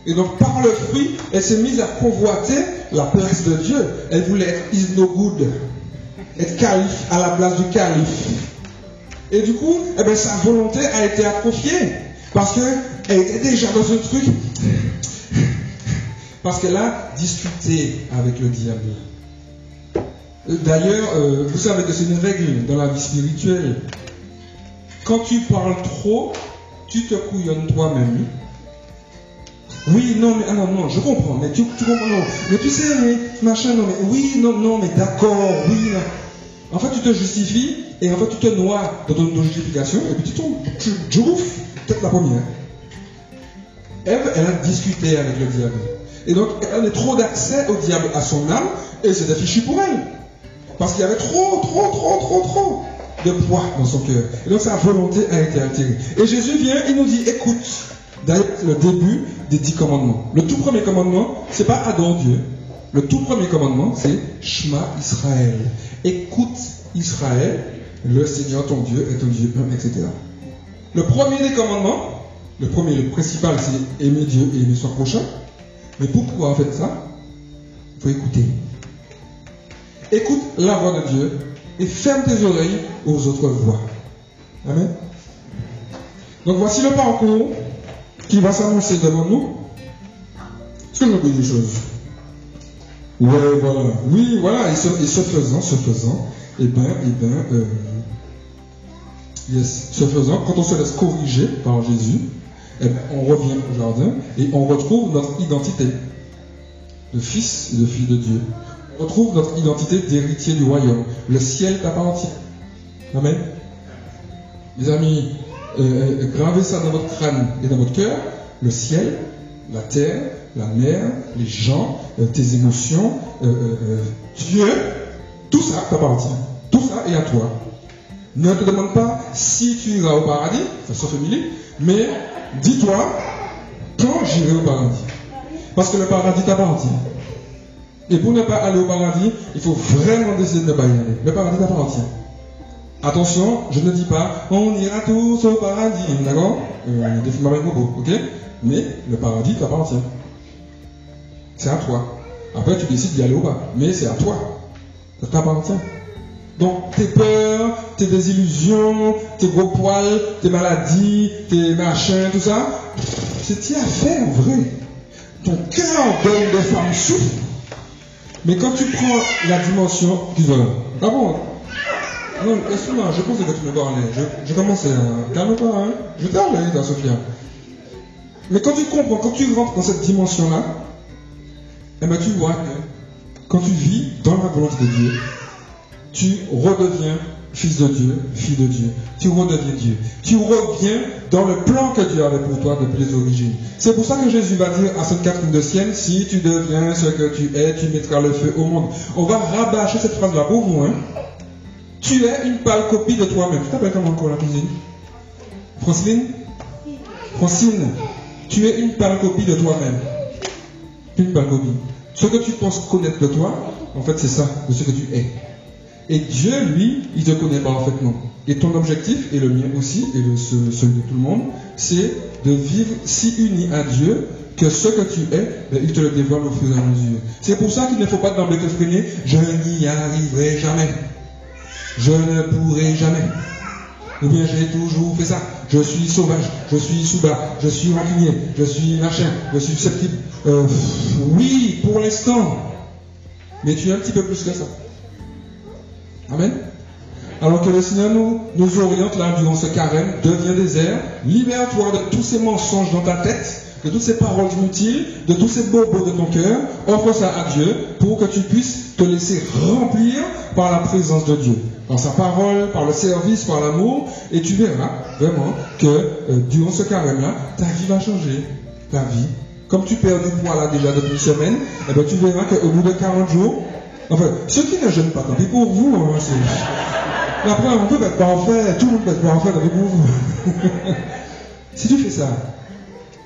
Et donc par le fruit, elle s'est mise à convoiter la place de Dieu. Elle voulait être is no good, être calife à la place du calife. Et du coup, eh bien, sa volonté a été atrophiée parce qu'elle était déjà dans ce truc, parce qu'elle a discuté avec le diable. D'ailleurs, euh, vous savez que c'est une règle dans la vie spirituelle. Quand tu parles trop, tu te couillonnes toi-même. Oui, non, mais ah non, non, je comprends, mais tu, comprends, non. Mais tu sais, mais machin, non, mais oui, non, non, mais d'accord, oui. En fait, tu te justifies et en fait, tu te noies dans ton justification et puis tu tombes, tu, tu peut-être la première. Ève, elle a discuté avec le diable. Et donc, elle avait trop d'accès au diable, à son âme, et c'était fichu pour elle. Parce qu'il y avait trop, trop, trop, trop, trop de poids dans son cœur. Et donc sa volonté a été altérée. Et Jésus vient, il nous dit, écoute, d'ailleurs le début des dix commandements. Le tout premier commandement, c'est pas adore Dieu. Le tout premier commandement, c'est Shema Israël. Écoute Israël, le Seigneur ton Dieu est ton Dieu, etc. Le premier des commandements, le premier, le principal, c'est aimer Dieu et aimer son prochain. Mais pourquoi en fait ça? Il faut écouter. Écoute la voix de Dieu et ferme tes oreilles aux autres voix. Amen. Donc voici le parcours qui va s'annoncer devant nous. Est-ce que dis des choses? Ouais, voilà. Oui, voilà. Et ce, faisant, ce faisant, eh ben, eh ben, euh, yes, ce faisant, quand on se laisse corriger par Jésus, eh ben, on revient au jardin et on retrouve notre identité de fils et de fille de Dieu retrouve notre identité d'héritier du royaume. Le ciel t'appartient. Amen. Les amis, euh, euh, gravez ça dans votre crâne et dans votre cœur. Le ciel, la terre, la mer, les gens, euh, tes émotions, Dieu, tout ça t'appartient. Tout ça est à toi. Ne te demande pas si tu iras au paradis, ça se familier, mais dis-toi quand j'irai au paradis. Parce que le paradis t'appartient. Et pour ne pas aller au paradis, il faut vraiment décider de ne pas y aller. Le paradis t'appartient. Attention, je ne dis pas on ira tous au paradis, d'accord? Euh, Des films avec ok? Mais le paradis t'appartient. C'est à toi. Après, tu décides d'y aller ou pas. Mais c'est à toi. Ça t'appartient. Donc, tes peurs, tes désillusions, tes gros poils, tes maladies, tes machins, tout ça, c'est tes affaires, en vrai. Ton cœur donne des femmes souffrent mais quand tu prends la dimension, ah bon Non, laisse-moi, je pensais que tu me parlais. Je, commençais à. Calme-toi, hein. Je parlé, dans Sophia. Mais quand tu comprends, quand tu rentres dans cette dimension-là, eh ben, tu vois que quand tu vis dans la volonté de Dieu, tu redeviens fils de Dieu, fille de Dieu. Tu redeviens Dieu. Tu reviens dans le plan que Dieu avait pour toi depuis les origines. C'est pour ça que Jésus va dire à Sainte Catherine de Sienne, si tu deviens ce que tu es, tu mettras le feu au monde. On va rabâcher cette phrase-là pour vous. Hein. Tu es une pâle copie de toi-même. Tu t'appelles comment encore la cuisine Francine? Francine, tu es une pâle copie de toi-même. Une pâle copie. Ce que tu penses connaître de toi, en fait, c'est ça, de ce que tu es. Et Dieu, lui, il te connaît parfaitement. Et ton objectif, et le mien aussi, et celui de tout le monde, c'est de vivre si uni à Dieu que ce que tu es, ben, il te le dévoile au fur et à mesure. C'est pour ça qu'il ne faut pas d'emblée te freiner. Je n'y arriverai jamais. Je ne pourrai jamais. Ou bien j'ai toujours fait ça. Je suis sauvage, je suis sous-bas, je suis rancunier, je suis machin, je suis susceptible. Euh, oui, pour l'instant. Mais tu es un petit peu plus que ça. Amen. Alors que le Seigneur nous, oriente là durant ce carême, deviens désert, libère-toi de tous ces mensonges dans ta tête, de toutes ces paroles inutiles, de tous ces bobos de ton cœur, offre ça à Dieu pour que tu puisses te laisser remplir par la présence de Dieu, par sa parole, par le service, par l'amour, et tu verras vraiment que euh, durant ce carême-là, ta vie va changer, ta vie. Comme tu perds du poids là déjà depuis une semaine, eh bien, tu verras qu'au bout de 40 jours, enfin, ceux qui ne jeûnent pas, tant pis pour vous, hein, c'est... Après, on peut être parfait, tout le monde peut être parfait avec vous. (laughs) si tu fais ça,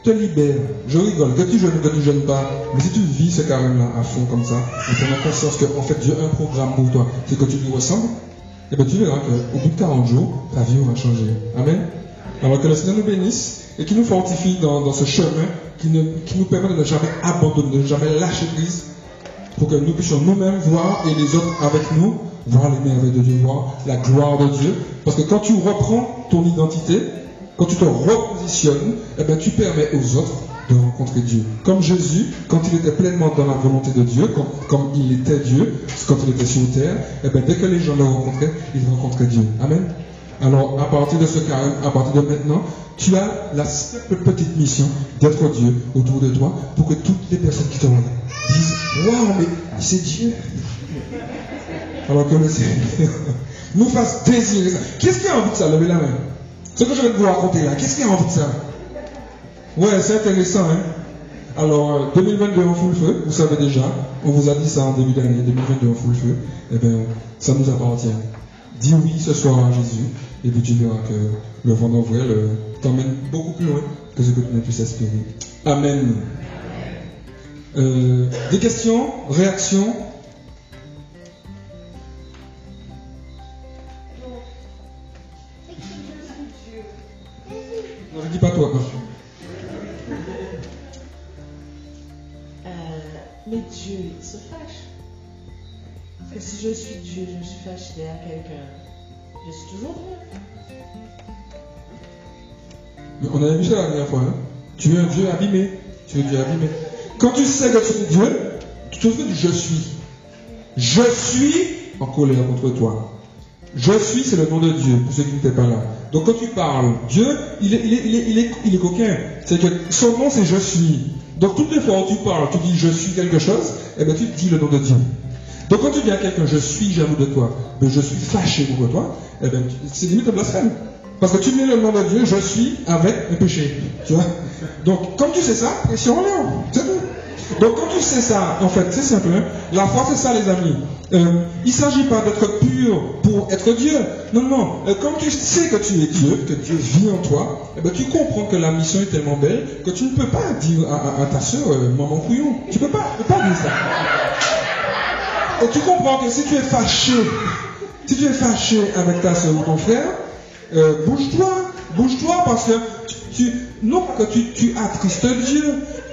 te libère. Je rigole, que tu jeûnes que tu jeûnes pas. Mais si tu vis ce carême-là à fond comme ça, tu as conscience qu'en fait Dieu a un programme pour toi, c'est que tu lui ressembles, et eh bien tu verras qu'au bout de 40 jours, ta vie aura changé. Amen. Alors que le Seigneur nous bénisse et qu'il nous fortifie dans, ce chemin qui, qui nous permet de ne jamais abandonner, de ne jamais lâcher prise, pour que nous puissions nous-mêmes voir et les autres avec nous, voir les merveilles de Dieu, voir la gloire de Dieu. Parce que quand tu reprends ton identité, quand tu te repositionnes, eh bien, tu permets aux autres de rencontrer Dieu. Comme Jésus, quand il était pleinement dans la volonté de Dieu, comme il était Dieu, quand il était sur terre, eh bien, dès que les gens le rencontraient, ils rencontraient Dieu. Amen. Alors, à partir de ce carême, à partir de maintenant, tu as la simple petite mission d'être Dieu autour de toi pour que toutes les personnes qui te regardent disent Waouh, mais c'est Dieu. Alors que le Seigneur (laughs) nous fasse désirer ça. Qu'est-ce qui a envie de ça? Levez la main. Ce que je vais vous raconter là, qu'est-ce qu'il y a envie de ça? Ouais, c'est intéressant, hein Alors, 2022 en full feu, vous savez déjà, on vous a dit ça en début d'année, 2022 en full feu, eh bien, ça nous appartient. Dis oui ce soir à Jésus, et puis tu verras que le vent d'envoi t'emmène beaucoup plus loin que ce que tu n'as pu s'espérer. Amen. Euh, des questions, réactions pas toi. Euh, mais Dieu, il se fâche. Parce que si je suis Dieu, je me suis fâché à quelqu'un, je suis toujours Dieu. Mais on avait vu ça la dernière fois. Hein. Tu es un Dieu abîmé. Tu es un Dieu abîmé. Quand tu sais que tu es Dieu, tu te fais du je suis. Je suis en colère contre toi. Je suis, c'est le nom de Dieu, pour ceux qui n'étaient pas là. Donc quand tu parles, Dieu, il est, coquin. C'est que son nom, c'est je suis. Donc toutes les fois où tu parles, tu dis je suis quelque chose, eh bien tu dis le nom de Dieu. Donc quand tu dis à quelqu'un je suis jaloux de toi, mais je suis fâché contre toi, eh bien c'est limite un blasphème. Parce que tu mets le nom de Dieu, je suis avec un péché. Tu vois Donc, comme tu sais ça, pression en C'est tout. Donc quand tu sais ça, en fait, c'est simple. Hein. La foi, c'est ça, les amis. Euh, il ne s'agit pas d'être pur pour être Dieu. Non, non. Euh, quand tu sais que tu es Dieu, que Dieu vit en toi, eh ben, tu comprends que la mission est tellement belle que tu ne peux pas dire à, ta soeur, euh, maman couillon. Tu ne peux pas, peux pas dire ça. Et tu comprends que si tu es fâché, si tu es fâché avec ta soeur ou ton frère, bouge-toi, bouge-toi parce que tu, non que tu, attristes Dieu,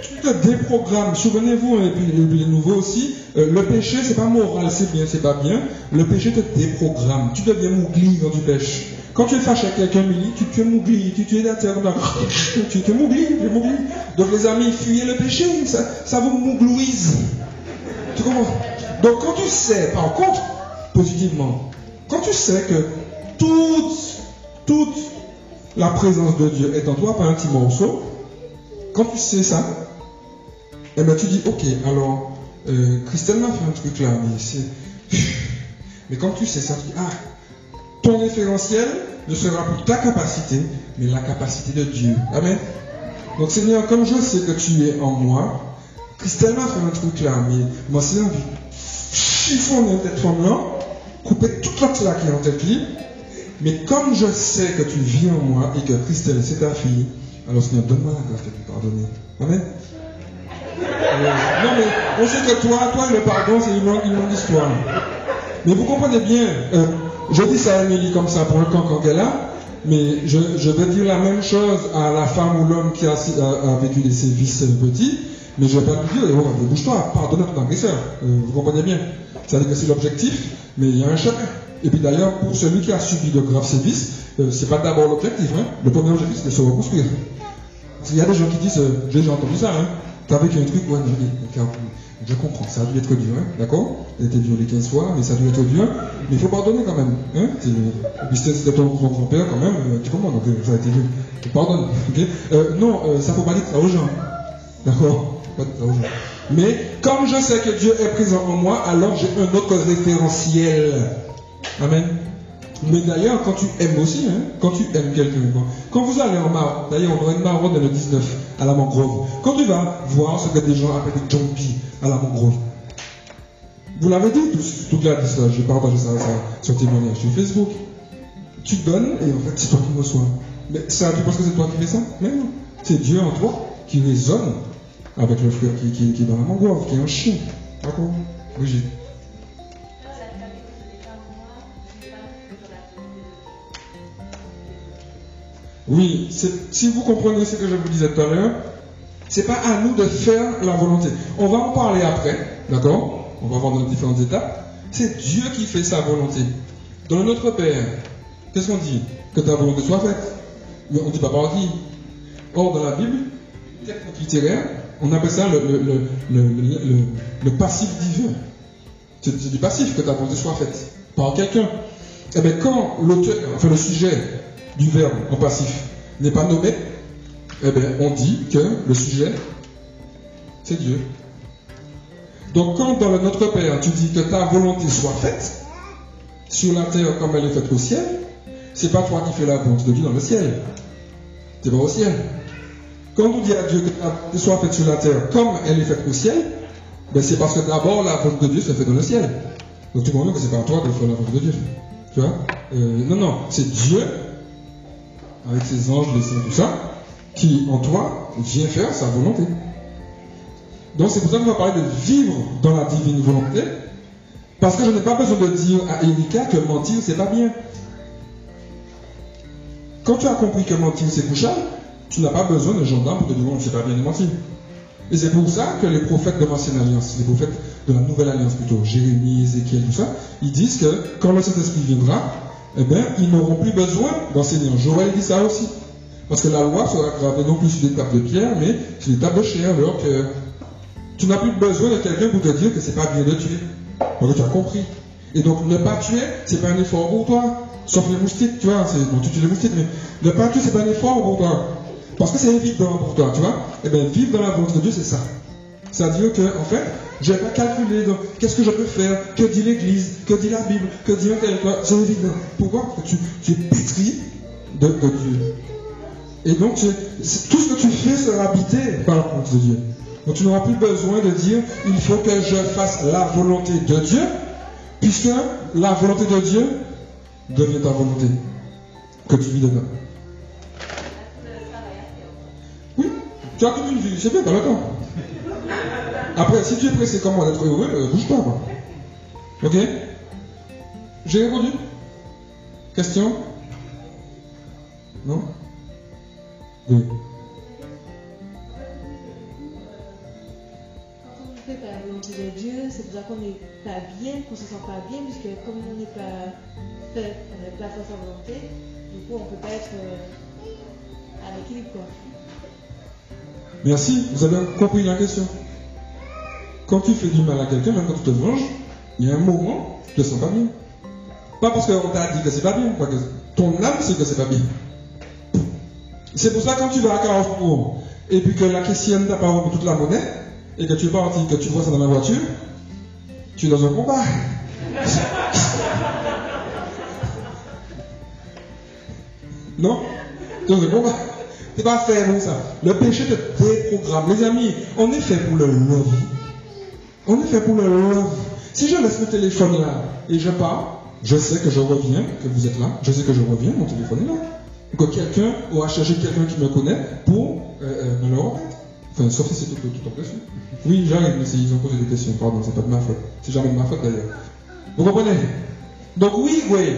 tu te déprogrammes. Souvenez-vous, et puis, les nouveaux aussi, euh, le péché, c'est pas moral, c'est bien, c'est pas bien. Le péché te déprogramme. Tu deviens mougli quand tu pêches. Quand tu es fâché avec quelqu'un, tu, tu es mougli, tu, tu es (laughs) tu, es mougli, tu es mougli. Donc les amis, fuyez le péché, ça, vous mouglouise. Donc quand tu sais, par contre, positivement, Quand tu sais que toute, toute la présence de Dieu est en toi, pas un petit morceau, quand tu sais ça, eh ben tu dis, ok, alors, euh, Christelle m'a fait un truc là, mais c'est... (laughs) Mais quand tu sais ça, tu dis, ah, ton référentiel ne sera plus ta capacité, mais la capacité de Dieu. Amen. Donc Seigneur, comme je sais que tu es en moi, Christelle m'a fait un truc là, mais moi c'est envie chiffonner tête femme là, couper toute la qui est en tête libre, mais comme je sais que tu vis en moi et que Christelle c'est ta fille, alors Seigneur, donne-moi la grâce de te pardonner. Amen. Euh, non mais on sait que toi, toi le pardon c'est une longue, histoire. Mais vous comprenez bien, euh, je dis ça à Amélie comme ça pour le camp quand elle a, mais je, je, vais dire la même chose à la femme ou l'homme qui a, a, vécu des sévices petits, mais je ne vais pas lui dire, oh, bouge-toi, pardonne à ton agresseur. Euh, vous comprenez bien C'est-à-dire que c'est l'objectif, mais il y a un chemin. Et puis d'ailleurs, pour celui qui a subi de graves sévices, euh, c'est pas d'abord l'objectif. Hein. Le premier objectif, c'est de se reconstruire. Il y a des gens qui disent, euh, j'ai déjà entendu ça, hein. t'as vécu un truc, ouais, non, je comprends, ça a dû être dur, hein, d'accord? A été violée 15 fois, mais ça a dû être dur. Mais il faut pardonner quand même. Hein c'était ton grand-père quand même, euh, tu comprends, donc euh, ça a été dur. Pardonne, (laughs) Non, ça ne faut pas dire ça aux gens. D'accord? Pas aux gens. Mais comme je sais que Dieu est présent en moi, alors j'ai un autre référentiel. Amen. Mais d'ailleurs, quand tu aimes aussi, hein, quand tu aimes quelqu'un, quand vous allez en Maroc, d'ailleurs, on aura une Maroc dans le 19 à la mangrove, quand tu vas voir ce que des gens appellent des jumpy à la mangrove, vous l'avez dit, toute la liste, j'ai partagé ça, ça sur témoignage sur Facebook. Tu donnes et en fait, c'est toi qui reçois. Mais ça, tu penses que c'est toi qui fais ça? Mais non. C'est Dieu en toi qui résonne avec le frère qui est dans la mangrove, qui est un chien. D'accord? Brigitte Oui, si vous comprenez ce que je vous disais tout à l'heure, c'est pas à nous de faire la volonté. On va en parler après, d'accord? On va voir dans les différentes étapes. C'est Dieu qui fait sa volonté. Dans notre Père, qu'est-ce qu'on dit? Que ta volonté soit faite. Mais on ne dit pas par qui Or, dans la Bible, technique littéraire, on appelle ça le, le, passif divin. C'est du passif que ta volonté soit faite par quelqu'un. Eh bien, quand l'auteur, enfin le sujet du verbe en passif n'est pas nommé, eh bien, on dit que le sujet, c'est Dieu. Donc, quand dans le Notre Père, tu dis que ta volonté soit faite, sur la terre comme elle est faite au ciel, c'est pas toi qui fais la volonté de Dieu dans le ciel. C'est pas au ciel. Quand on dit à Dieu que ta volonté soit faite sur la terre comme elle est faite au ciel, ben c'est parce que d'abord la volonté de Dieu se fait dans le ciel. Donc tu comprends que c'est pas toi de faire la volonté de Dieu. Tu vois? Euh, Non, non, c'est Dieu avec ses anges, les saints, tout ça, qui en toi vient faire sa volonté. Donc c'est pour ça qu'on va parler de vivre dans la divine volonté, parce que je n'ai pas besoin de dire à Erika que mentir c'est pas bien. Quand tu as compris que mentir c'est couchable, tu n'as pas besoin de gendarme pour te dire que c'est pas bien de mentir. Et c'est pour ça que les prophètes de l'ancienne alliance, les prophètes de la nouvelle alliance plutôt, Jérémie, Ézéchiel, tout ça, ils disent que quand le Saint-Esprit viendra, eh bien, ils n'auront plus besoin d'enseigner. Joël dit ça aussi. Parce que la loi sera gravée non plus sur des tables de pierre, mais sur des tables de chair, alors que tu n'as plus besoin de quelqu'un pour te dire que c'est pas bien de tuer. Donc tu as compris. Et donc ne pas tuer, c'est pas un effort pour toi. Sauf les moustiques, tu vois, c'est, bon, tu tues les moustiques, mais ne pas tuer, c'est pas un effort pour toi. Parce que c'est évident pour toi, tu vois. Eh bien, vivre dans la volonté de Dieu, c'est ça. C'est-à-dire que, en fait, je n'ai pas calculé, donc, qu'est-ce que je peux faire? Que dit l'Église? Que dit la Bible? Que dit un tel C'est évident. Pourquoi? Parce que tu, es pétri de, Dieu. Et donc, tout ce que tu fais sera habité par la volonté de Dieu. Donc, tu n'auras plus besoin de dire, il faut que je fasse la volonté de Dieu, puisque la volonté de Dieu devient ta volonté, que tu vis dedans. Oui, tu as toute une vie, c'est bien, pas le temps. Après, si tu es pressé comme moi d'être heureux, euh, bouge pas. Ok J'ai répondu Question Non on fait la volonté de Dieu, c'est pour ça qu'on n'est pas bien, qu'on se sent pas bien, puisque comme on n'est pas fait, on n'est pas fait sa volonté, du coup on peut pas être euh, à l'équilibre. Merci, vous avez compris la question quand tu fais du mal à quelqu'un, même quand tu te venges, il y a un moment, tu te sens pas bien. Pas parce qu'on t'a dit que c'est pas bien, quoi, que ton âme sait que c'est pas bien. C'est pour ça que quand tu vas à Carrefour et puis que la caissière t'a pas toute la monnaie et que tu es parti, que tu vois ça dans la voiture, tu es dans un combat. (laughs) non? Tu es dans un combat. C'est pas fait pour ça? Le péché te déprogramme. Les amis, on est fait pour le love. On est fait pour le love. Si je laisse le téléphone là et je pars, je sais que je reviens, que vous êtes là, je sais que je reviens, mon téléphone est là. Que quelqu'un aura cherché quelqu'un qui me connaît pour euh, euh, me le remettre. Enfin, sauf si c'est tout, tout en question. Oui, j'arrive, mais ils ont posé des questions, pardon, c'est pas de ma faute. C'est jamais de ma faute d'ailleurs. Vous comprenez? Donc oui, oui.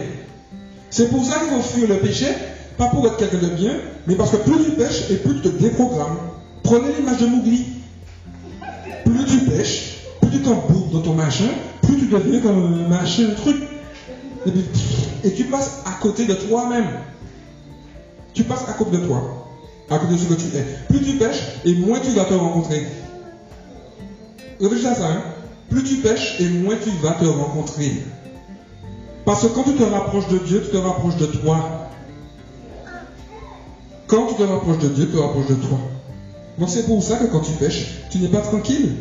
C'est pour ça qu'il faut fuir le péché, pas pour être quelqu'un de bien, mais parce que plus tu pêches et plus tu te déprogrammes. Prenez l'image de Mougli. Plus tu pêches, plus tu t'embourres dans ton machin, plus tu deviens comme un machin, un truc. Et tu passes à côté de toi-même. Tu passes à côté de toi, à côté de ce que tu es. Plus tu pêches, et moins tu vas te rencontrer. Réfléchis à ça, hein. Plus tu pêches, et moins tu vas te rencontrer. Parce que quand tu te rapproches de Dieu, tu te rapproches de toi. Quand tu te rapproches de Dieu, tu te rapproches de toi. Donc c'est pour ça que quand tu pêches, tu n'es pas tranquille.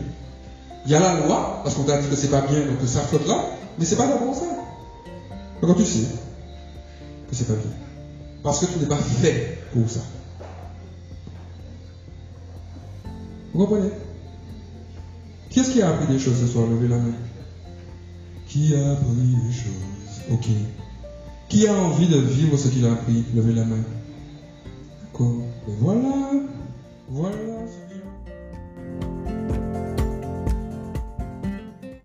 Il y a la loi, parce qu'on t'a dit que c'est pas bien, donc ça flotte là, mais c'est pas d'abord ça. Donc quand tu sais que c'est pas bien. Parce que tu n'es pas fait pour ça. Vous comprenez? Qui est-ce qui a appris des choses ce soir? Levez la main. Qui a appris des choses? Ok. Qui a envie de vivre ce qu'il a appris? Levez la main. D'accord. Et voilà. Voilà.